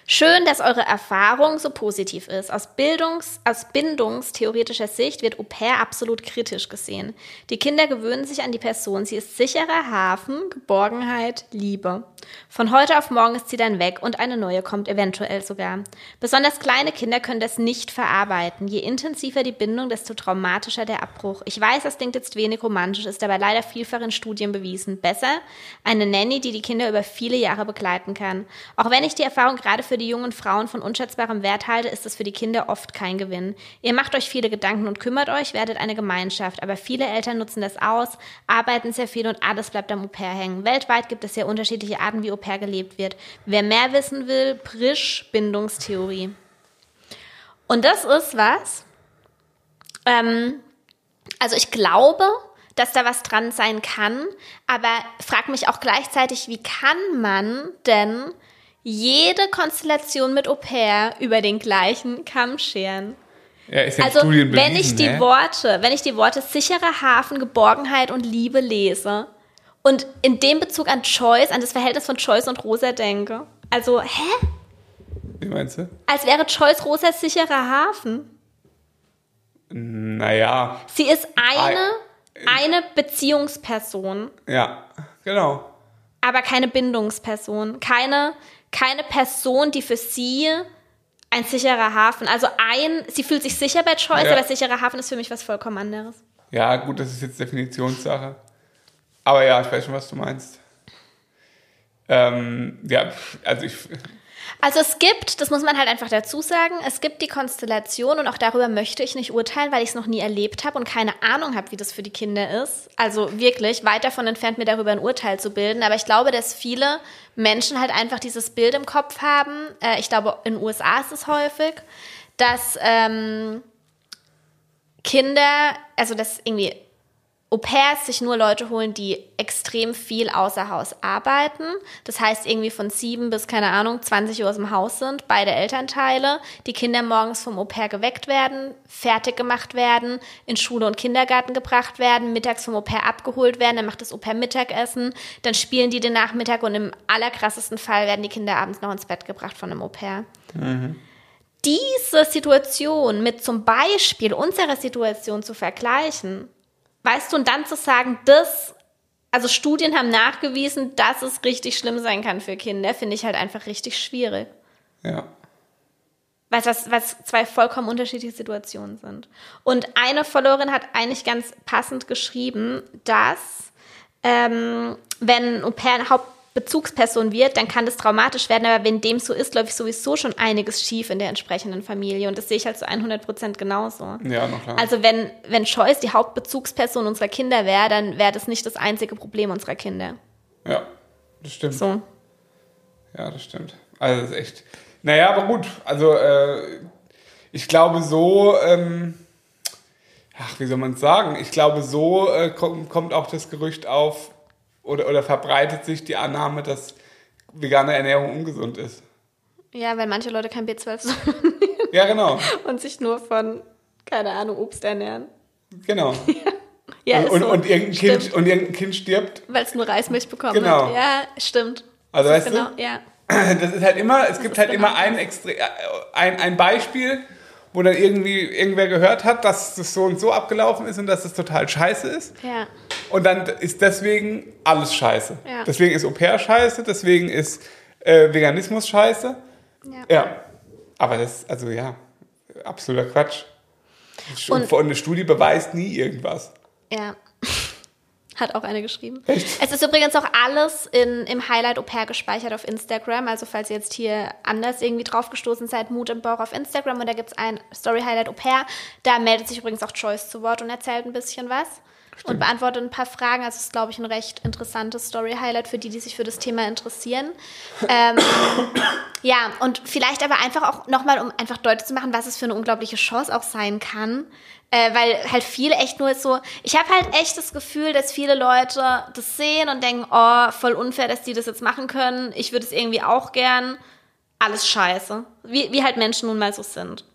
Schön, dass eure Erfahrung so positiv ist. Aus, Bildungs-, aus bindungstheoretischer Sicht wird Au pair absolut kritisch gesehen. Die Kinder gewöhnen sich an die Person. Sie ist sicherer Hafen, Geborgenheit, Liebe. Von heute auf morgen ist sie dann weg und eine neue kommt eventuell sogar. Besonders kleine Kinder können das nicht verarbeiten. Je intensiver die Bindung, desto traumatischer der Abbruch. Ich weiß, das klingt jetzt wenig romantisch, ist aber leider vielfach in Studien bewiesen. Besser eine Nanny, die die Kinder über viele Jahre begleiten kann. Auch wenn ich die Erfahrung gerade für die jungen Frauen von unschätzbarem Wert halte, ist es für die Kinder oft kein Gewinn. Ihr macht euch viele Gedanken und kümmert euch, werdet eine Gemeinschaft, aber viele Eltern nutzen das aus, arbeiten sehr viel und alles bleibt am Au pair hängen. Weltweit gibt es sehr unterschiedliche Arten, wie Au pair gelebt wird. Wer mehr wissen will, Prisch Bindungstheorie. Und das ist was, ähm, also ich glaube, dass da was dran sein kann, aber frag mich auch gleichzeitig, wie kann man denn jede Konstellation mit Au pair über den gleichen Kamm scheren? Ja, ist ja Also, Studien wenn bewiesen, ich die ne? Worte, wenn ich die Worte sicherer Hafen, Geborgenheit und Liebe lese und in dem Bezug an Choice, an das Verhältnis von Choice und Rosa denke, also, hä? Wie meinst du? Als wäre Choice Rosas sicherer Hafen. Naja, Sie ist eine, eine Beziehungsperson, ja, genau. aber keine Bindungsperson. Keine, keine Person, die für sie ein sicherer Hafen, also ein, sie fühlt sich sicher bei Choice, Ja. aber sicherer Hafen ist für mich was vollkommen anderes. Ja, gut, das ist jetzt Definitionssache. Aber ja, ich weiß schon, was du meinst. Ähm, ja, also ich, Also es gibt, das muss man halt einfach dazu sagen, es gibt die Konstellation und auch darüber möchte ich nicht urteilen, weil ich es noch nie erlebt habe und keine Ahnung habe, wie das für die Kinder ist. Also wirklich weit davon entfernt, mir darüber ein Urteil zu bilden. Aber ich glaube, dass viele Menschen halt einfach dieses Bild im Kopf haben. Äh, ich glaube, in den USA ist es häufig, dass ähm, Kinder, also dass irgendwie Au pairs sich nur Leute holen, die extrem viel außer Haus arbeiten. Das heißt, irgendwie von sieben bis, keine Ahnung, 20 Uhr aus dem Haus sind, beide Elternteile. Die Kinder morgens vom Au pair geweckt werden, fertig gemacht werden, in Schule und Kindergarten gebracht werden, mittags vom Au pair abgeholt werden, dann macht das Au pair Mittagessen, dann spielen die den Nachmittag und im allerkrassesten Fall werden die Kinder abends noch ins Bett gebracht von einem Au pair diese Situation mit zum Beispiel unserer Situation zu vergleichen, weißt du, und dann zu sagen, das, also Studien haben nachgewiesen, dass es richtig schlimm sein kann für Kinder, finde ich halt einfach richtig schwierig. ja. Weißt du, was, zwei vollkommen unterschiedliche Situationen sind. Und eine Followerin hat eigentlich ganz passend geschrieben, dass ähm, wenn Au pair haupt, Bezugsperson wird, dann kann das traumatisch werden. Aber wenn dem so ist, läuft sowieso schon einiges schief in der entsprechenden Familie. Und das sehe ich halt zu 100 Prozent genauso. Ja, na klar. Also wenn, wenn Joyce die Hauptbezugsperson unserer Kinder wäre, dann wäre das nicht das einzige Problem unserer Kinder. ja, das stimmt. So. Ja, das stimmt. Also das ist echt. Naja, aber gut. Also äh, ich glaube so, ähm, ach, wie soll man es sagen? Ich glaube so äh, kommt auch das Gerücht auf oder, oder verbreitet sich die Annahme, dass vegane Ernährung ungesund ist. Ja, weil manche Leute kein B12 so Ja, genau. und sich nur von, keine Ahnung, Obst ernähren. Genau. Ja, und, und, so. und, irgendein Stimmt. kind, und irgendein Kind stirbt. Weil es nur Reismilch bekommen Genau. hat. Ja, stimmt. Also Das weißt genau, du, ja. das ist halt immer, es gibt ist halt genau immer ein, Extre äh, ein, ein Beispiel, wo dann irgendwie irgendwer gehört hat, dass das so und so abgelaufen ist und dass das total scheiße ist. Ja. Und dann ist deswegen alles scheiße. Ja. Deswegen ist Au-pair scheiße, deswegen ist äh, Veganismus scheiße. Ja. Ja. Aber das, also ja, absoluter Quatsch. Und- Und eine Studie beweist nie irgendwas. Ja. Hat auch eine geschrieben. Echt? Es ist übrigens auch alles in, im Highlight Au pair gespeichert auf Instagram. Also falls ihr jetzt hier anders irgendwie draufgestoßen seid, Mut im Bauch auf Instagram und da gibt es ein Story Highlight Au pair. Da meldet sich übrigens auch Joyce zu Wort und erzählt ein bisschen was. Und beantwortet ein paar Fragen. Also es ist, glaube ich, ein recht interessantes Story-Highlight für die, die sich für das Thema interessieren. ähm, ja, und vielleicht aber einfach auch nochmal, um einfach deutlich zu machen, was es für eine unglaubliche Chance auch sein kann. Äh, weil halt viele echt nur so, ich habe halt echt das Gefühl, dass viele Leute das sehen und denken, oh, voll unfair, dass die das jetzt machen können. Ich würde es irgendwie auch gern. Alles scheiße. Wie, wie halt Menschen nun mal so sind.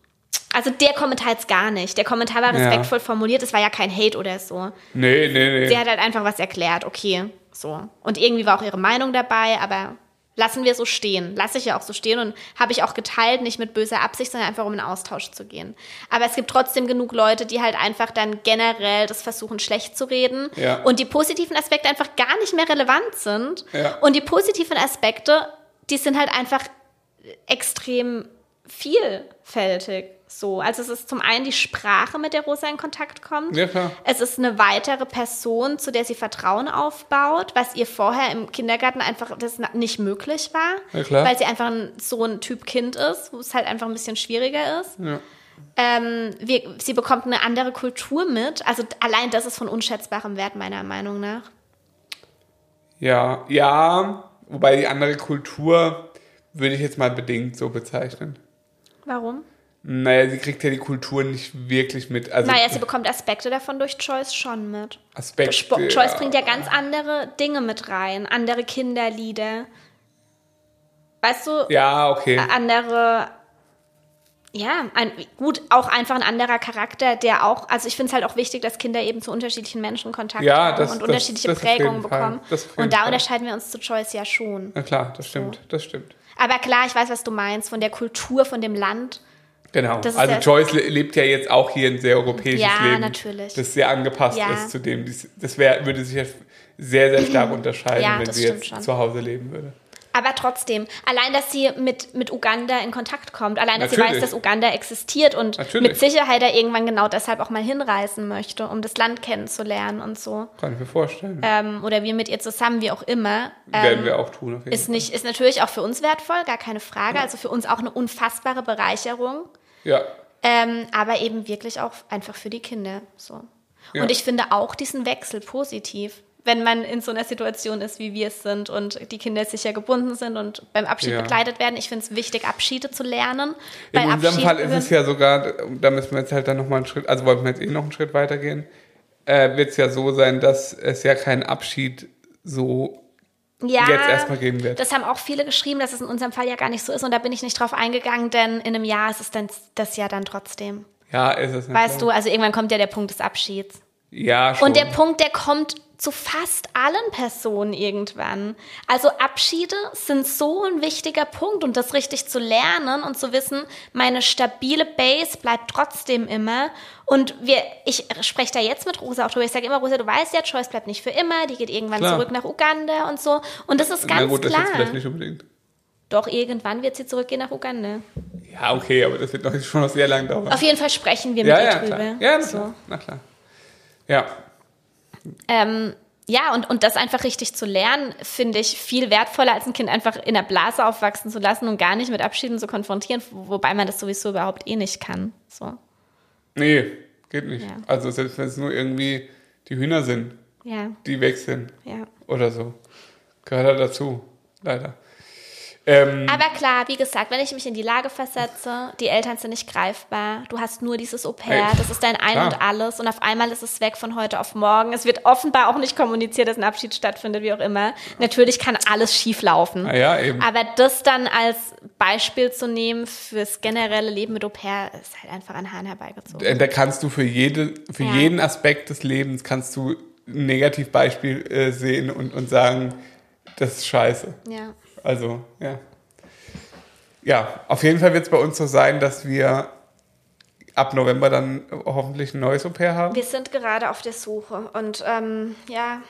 Also der Kommentar jetzt gar nicht. Der Kommentar war Ja. respektvoll formuliert. Es war ja kein Hate oder so. Nee, nee, nee. Sie hat halt einfach was erklärt, okay, so. Und irgendwie war auch ihre Meinung dabei, aber lassen wir so stehen. Lasse ich ja auch so stehen und habe ich auch geteilt, nicht mit böser Absicht, sondern einfach um in Austausch zu gehen. Aber es gibt trotzdem genug Leute, die halt einfach dann generell das versuchen, schlecht zu reden Ja. und die positiven Aspekte einfach gar nicht mehr relevant sind. Ja. Und die positiven Aspekte, die sind halt einfach extrem vielfältig. So, also es ist zum einen die Sprache, mit der Rosa in Kontakt kommt. Ja, klar. Es ist eine weitere Person, zu der sie Vertrauen aufbaut, was ihr vorher im Kindergarten einfach das nicht möglich war, Ja, klar. weil sie einfach ein, so ein Typ Kind ist, wo es halt einfach ein bisschen schwieriger ist. Ja. Ähm, wir, sie bekommt eine andere Kultur mit. Also allein das ist von unschätzbarem Wert meiner Meinung nach. Ja, ja, wobei die andere Kultur würde ich jetzt mal bedingt so bezeichnen. Warum? Naja, sie kriegt ja die Kultur nicht wirklich mit. Also Naja, sie bekommt Aspekte davon durch Joyce schon mit. Aspekte. Sp Joyce bringt ja ganz andere Dinge mit rein, andere Kinderlieder. Weißt du, Ja, okay. andere, ja, ein, gut, auch einfach ein anderer Charakter, der auch, also ich finde es halt auch wichtig, dass Kinder eben zu unterschiedlichen Menschen Kontakt Ja, haben das- und das- unterschiedliche das Prägungen bekommen. Und da Fall. unterscheiden wir uns zu Joyce ja schon. Na klar, das stimmt, das stimmt. Aber klar, ich weiß, was du meinst, von der Kultur, von dem Land. Genau. Also ja- Joyce le- lebt ja jetzt auch hier ein sehr europäisches Ja, Leben. natürlich. Das sehr angepasst Ja. ist zu dem. Das wär, würde sich ja sehr, sehr stark unterscheiden, Ja, wenn sie jetzt schon. zu Hause leben würde. Aber trotzdem, allein, dass sie mit, mit Uganda in Kontakt kommt, allein, dass sie Natürlich. weiß, dass Uganda existiert und Natürlich. mit Sicherheit da irgendwann genau deshalb auch mal hinreisen möchte, um das Land kennenzulernen und so. Kann ich mir vorstellen. Ähm, oder wir mit ihr zusammen, wie auch immer. Werden Ähm, wir auch tun, auf jeden ist, Fall. nicht, ist natürlich auch für uns wertvoll, gar keine Frage. Also für uns auch eine unfassbare Bereicherung. Ja, Ähm, aber eben wirklich auch einfach für die Kinder. So. Ja. Und ich finde auch diesen Wechsel positiv, wenn man in so einer Situation ist, wie wir es sind und die Kinder sicher gebunden sind und beim Abschied Ja. begleitet werden. Ich finde es wichtig, Abschiede zu lernen. In unserem Abschied Fall ist es ja sogar, da müssen wir jetzt halt dann nochmal einen Schritt, also wollten wir jetzt eh noch einen Schritt weitergehen, äh, wird es ja so sein, dass es ja keinen Abschied so ja, jetzt erstmal geben wird. Das haben auch viele geschrieben, dass es in unserem Fall ja gar nicht so ist und da bin ich nicht drauf eingegangen, denn in einem Jahr ist es dann das ja dann trotzdem. Ja, ist es. na Weißt klar. du, also irgendwann kommt ja der Punkt des Abschieds. Ja, schon. Und der Punkt, der kommt zu fast allen Personen irgendwann. Also Abschiede sind so ein wichtiger Punkt und das richtig zu lernen und zu wissen, meine stabile Base bleibt trotzdem immer. Und wir, ich spreche da jetzt mit Rosa auch drüber. Ich sage immer, Rosa, du weißt ja, Joyce bleibt nicht für immer, die geht irgendwann Klar. zurück nach Uganda und so. Und das ist ganz Na gut, das klar. jetzt vielleicht nicht unbedingt. Doch, irgendwann wird sie zurückgehen nach Uganda. Ja, okay, aber das wird noch schon noch sehr lang dauern. Auf jeden Fall sprechen wir mit ja, ihr ja, drüber. klar. Ja, na so. klar. Na klar. Ja, Ähm, ja, und, und das einfach richtig zu lernen, finde ich viel wertvoller, als ein Kind einfach in der Blase aufwachsen zu lassen und gar nicht mit Abschieden zu konfrontieren, wo- wobei man das sowieso überhaupt eh nicht kann. So. Nee, geht nicht. Ja. Also selbst wenn es nur irgendwie die Hühner sind, Ja, die weg sind ja. oder so. Gehört halt dazu, leider. Ähm, Aber klar, wie gesagt, wenn ich mich in die Lage versetze, die Eltern sind nicht greifbar, du hast nur dieses Au-pair, das ist dein Ein klar. und Alles und auf einmal ist es weg von heute auf morgen. Es wird offenbar auch nicht kommuniziert, dass ein Abschied stattfindet, wie auch immer. Natürlich kann alles schief laufen. na ja, eben. Aber das dann als Beispiel zu nehmen fürs generelle Leben mit Au-pair ist halt einfach an Haaren herbeigezogen. Äh, Da kannst du für, jede, für Ja. jeden Aspekt des Lebens kannst du ein Negativbeispiel äh, sehen und, und sagen, das ist scheiße. Ja. Also, ja. Ja, auf jeden Fall wird es bei uns so sein, dass wir ab November dann hoffentlich ein neues Au-pair haben. Wir sind gerade auf der Suche und ähm, ja.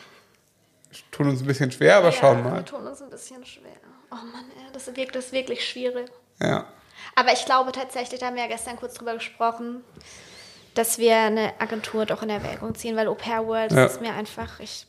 Tun uns ein bisschen schwer, aber schauen ja, mal. Wir tun uns ein bisschen schwer. Oh Mann, ey, das ist wirklich, das ist wirklich schwierig. Ja. Aber ich glaube tatsächlich, da haben wir ja gestern kurz drüber gesprochen, dass wir eine Agentur doch in Erwägung ziehen, weil Au Pair World Ja. ist mir einfach, ich,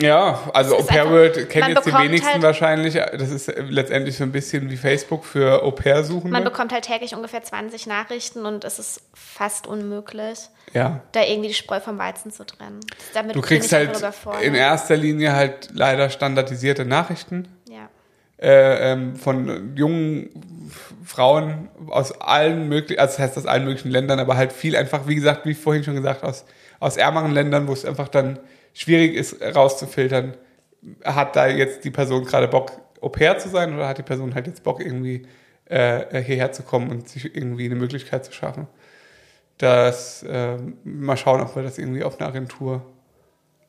Ja, also Au pair einfach- World kennen jetzt die wenigsten halt- wahrscheinlich. Das ist letztendlich so ein bisschen wie Facebook für Au pair suchende. man bekommt halt täglich ungefähr 20 Nachrichten und es ist fast unmöglich, ja. da irgendwie die Spreu vom Weizen zu trennen. Damit Du kriegst halt überfordert. in erster Linie halt leider standardisierte Nachrichten Ja. äh, ähm, von jungen Frauen aus allen möglichen, also das heißt aus allen möglichen Ländern, aber halt viel einfach, wie gesagt, wie vorhin schon gesagt, aus, aus ärmeren Ländern, wo es einfach dann schwierig ist, rauszufiltern, hat da jetzt die Person gerade Bock, Au pair zu sein oder hat die Person halt jetzt Bock, irgendwie äh, hierher zu kommen und sich irgendwie eine Möglichkeit zu schaffen. Das, äh, mal schauen, ob wir das irgendwie auf eine Agentur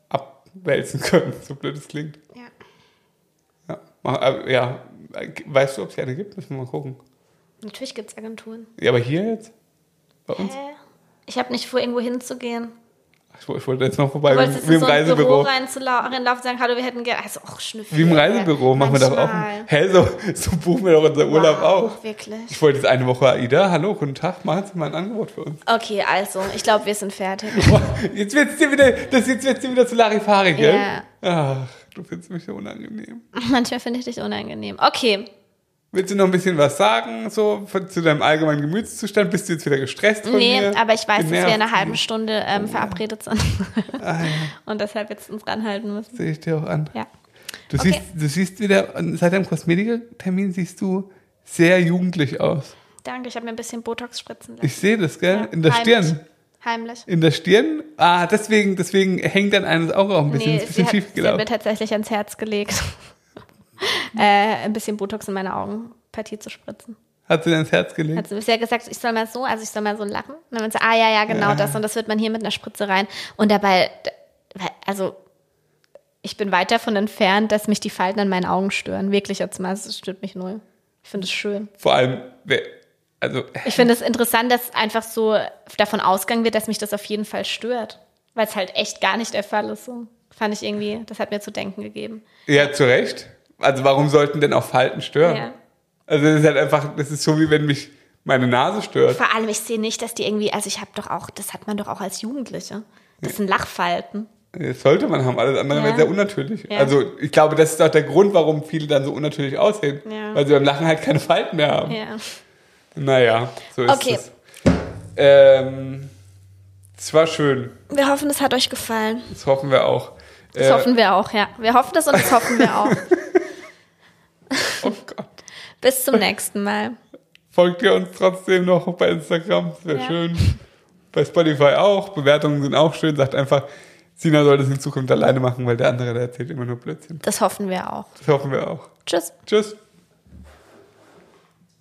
abwälzen können, so blöd es klingt. ja. Ja, äh, ja. weißt du, ob es hier eine gibt? Müssen wir mal gucken. Natürlich gibt es Agenturen. Ja, aber hier jetzt? Bei uns? Hä? Ich habe nicht vor, irgendwo hinzugehen. Ach, Ich wollte- jetzt noch vorbei, wie in im so ein Büro Reisebüro. reinzulaufen und sagen, hallo, wir hätten gerne, also auch Schnüffel. Wie im Reisebüro machen wir doch auch. Manchmal. Hä, so, so buchen wir doch unser Urlaub wow, auch. Wirklich. Ich wollte jetzt eine Woche AIDA. Hallo, guten Tag, machen Sie mal ein Angebot für uns. Okay, also, ich glaube, wir sind fertig. Boah, jetzt wird es dir wieder, das jetzt wird's dir wieder zu Larifari, gell? Ja. Ach, du findest mich so unangenehm. Manchmal finde ich dich unangenehm. Okay, Willst du noch ein bisschen was sagen, so zu deinem allgemeinen Gemütszustand? Bist du jetzt wieder gestresst von nee, mir? aber ich weiß, dass wir in einer Genervt? halben Stunde ähm, verabredet sind. Ah, ja, Und deshalb jetzt uns ranhalten müssen. sehe ich dir auch an. Ja. Du, Okay. siehst, du siehst wieder, seit deinem Kosmetiktermin siehst du sehr jugendlich aus. Danke, ich habe mir ein bisschen Botox spritzen lassen. Ich sehe das, gell? Ja, In der heimlich. Stirn. Heimlich. In der Stirn? Ah, deswegen, deswegen hängt dann eines Auge auch ein bisschen, Nee, ist ein bisschen hat, schief sie hat mir gelaufen. tatsächlich ans Herz gelegt, äh, ein bisschen Botox in meine Augenpartie zu spritzen. Hat sie dir ins Herz gelegt? Hat sie bisher gesagt, ich soll mal so, also ich soll mal so lachen. Und dann meinte sie, ah ja, ja, genau Ja. das. Und das wird man hier mit einer Spritze rein. Und dabei, also ich bin weit davon entfernt, dass mich die Falten an meinen Augen stören. Wirklich jetzt mal, es stört mich null. Ich finde es schön. Vor allem, also, Ich finde es interessant, dass einfach so davon ausgegangen wird, dass mich das auf jeden Fall stört. Weil es halt echt gar nicht der Fall ist. So. Fand ich irgendwie, das hat mir zu denken gegeben. ja, zu Recht. Also, warum sollten denn auch Falten stören? Ja. Also, das ist halt einfach, das ist so, wie wenn mich meine Nase stört. Vor allem, ich sehe nicht, dass die irgendwie, also ich habe doch auch, das hat man doch auch als Jugendliche. Das sind Lachfalten. Das sollte man haben, alles andere Ja. wäre sehr unnatürlich. Ja. Also, ich glaube, das ist auch der Grund, warum viele dann so unnatürlich aussehen. Ja. Weil sie beim Lachen halt keine Falten mehr haben. Ja. Naja, so ist Okay. es. Ähm, es war schön. Wir hoffen, es hat euch gefallen. Das hoffen wir auch. Das Äh, hoffen wir auch, ja. Wir hoffen das und das hoffen wir auch. Oh Gott. Bis zum nächsten Mal. Folgt ihr uns trotzdem noch bei Instagram? Das wäre Ja. schön. Bei Spotify auch. Bewertungen sind auch schön. Sagt einfach, Sina soll das in Zukunft alleine machen, weil der andere, der erzählt immer nur Blödsinn. Das hoffen wir auch. Das hoffen wir auch. Tschüss. Tschüss.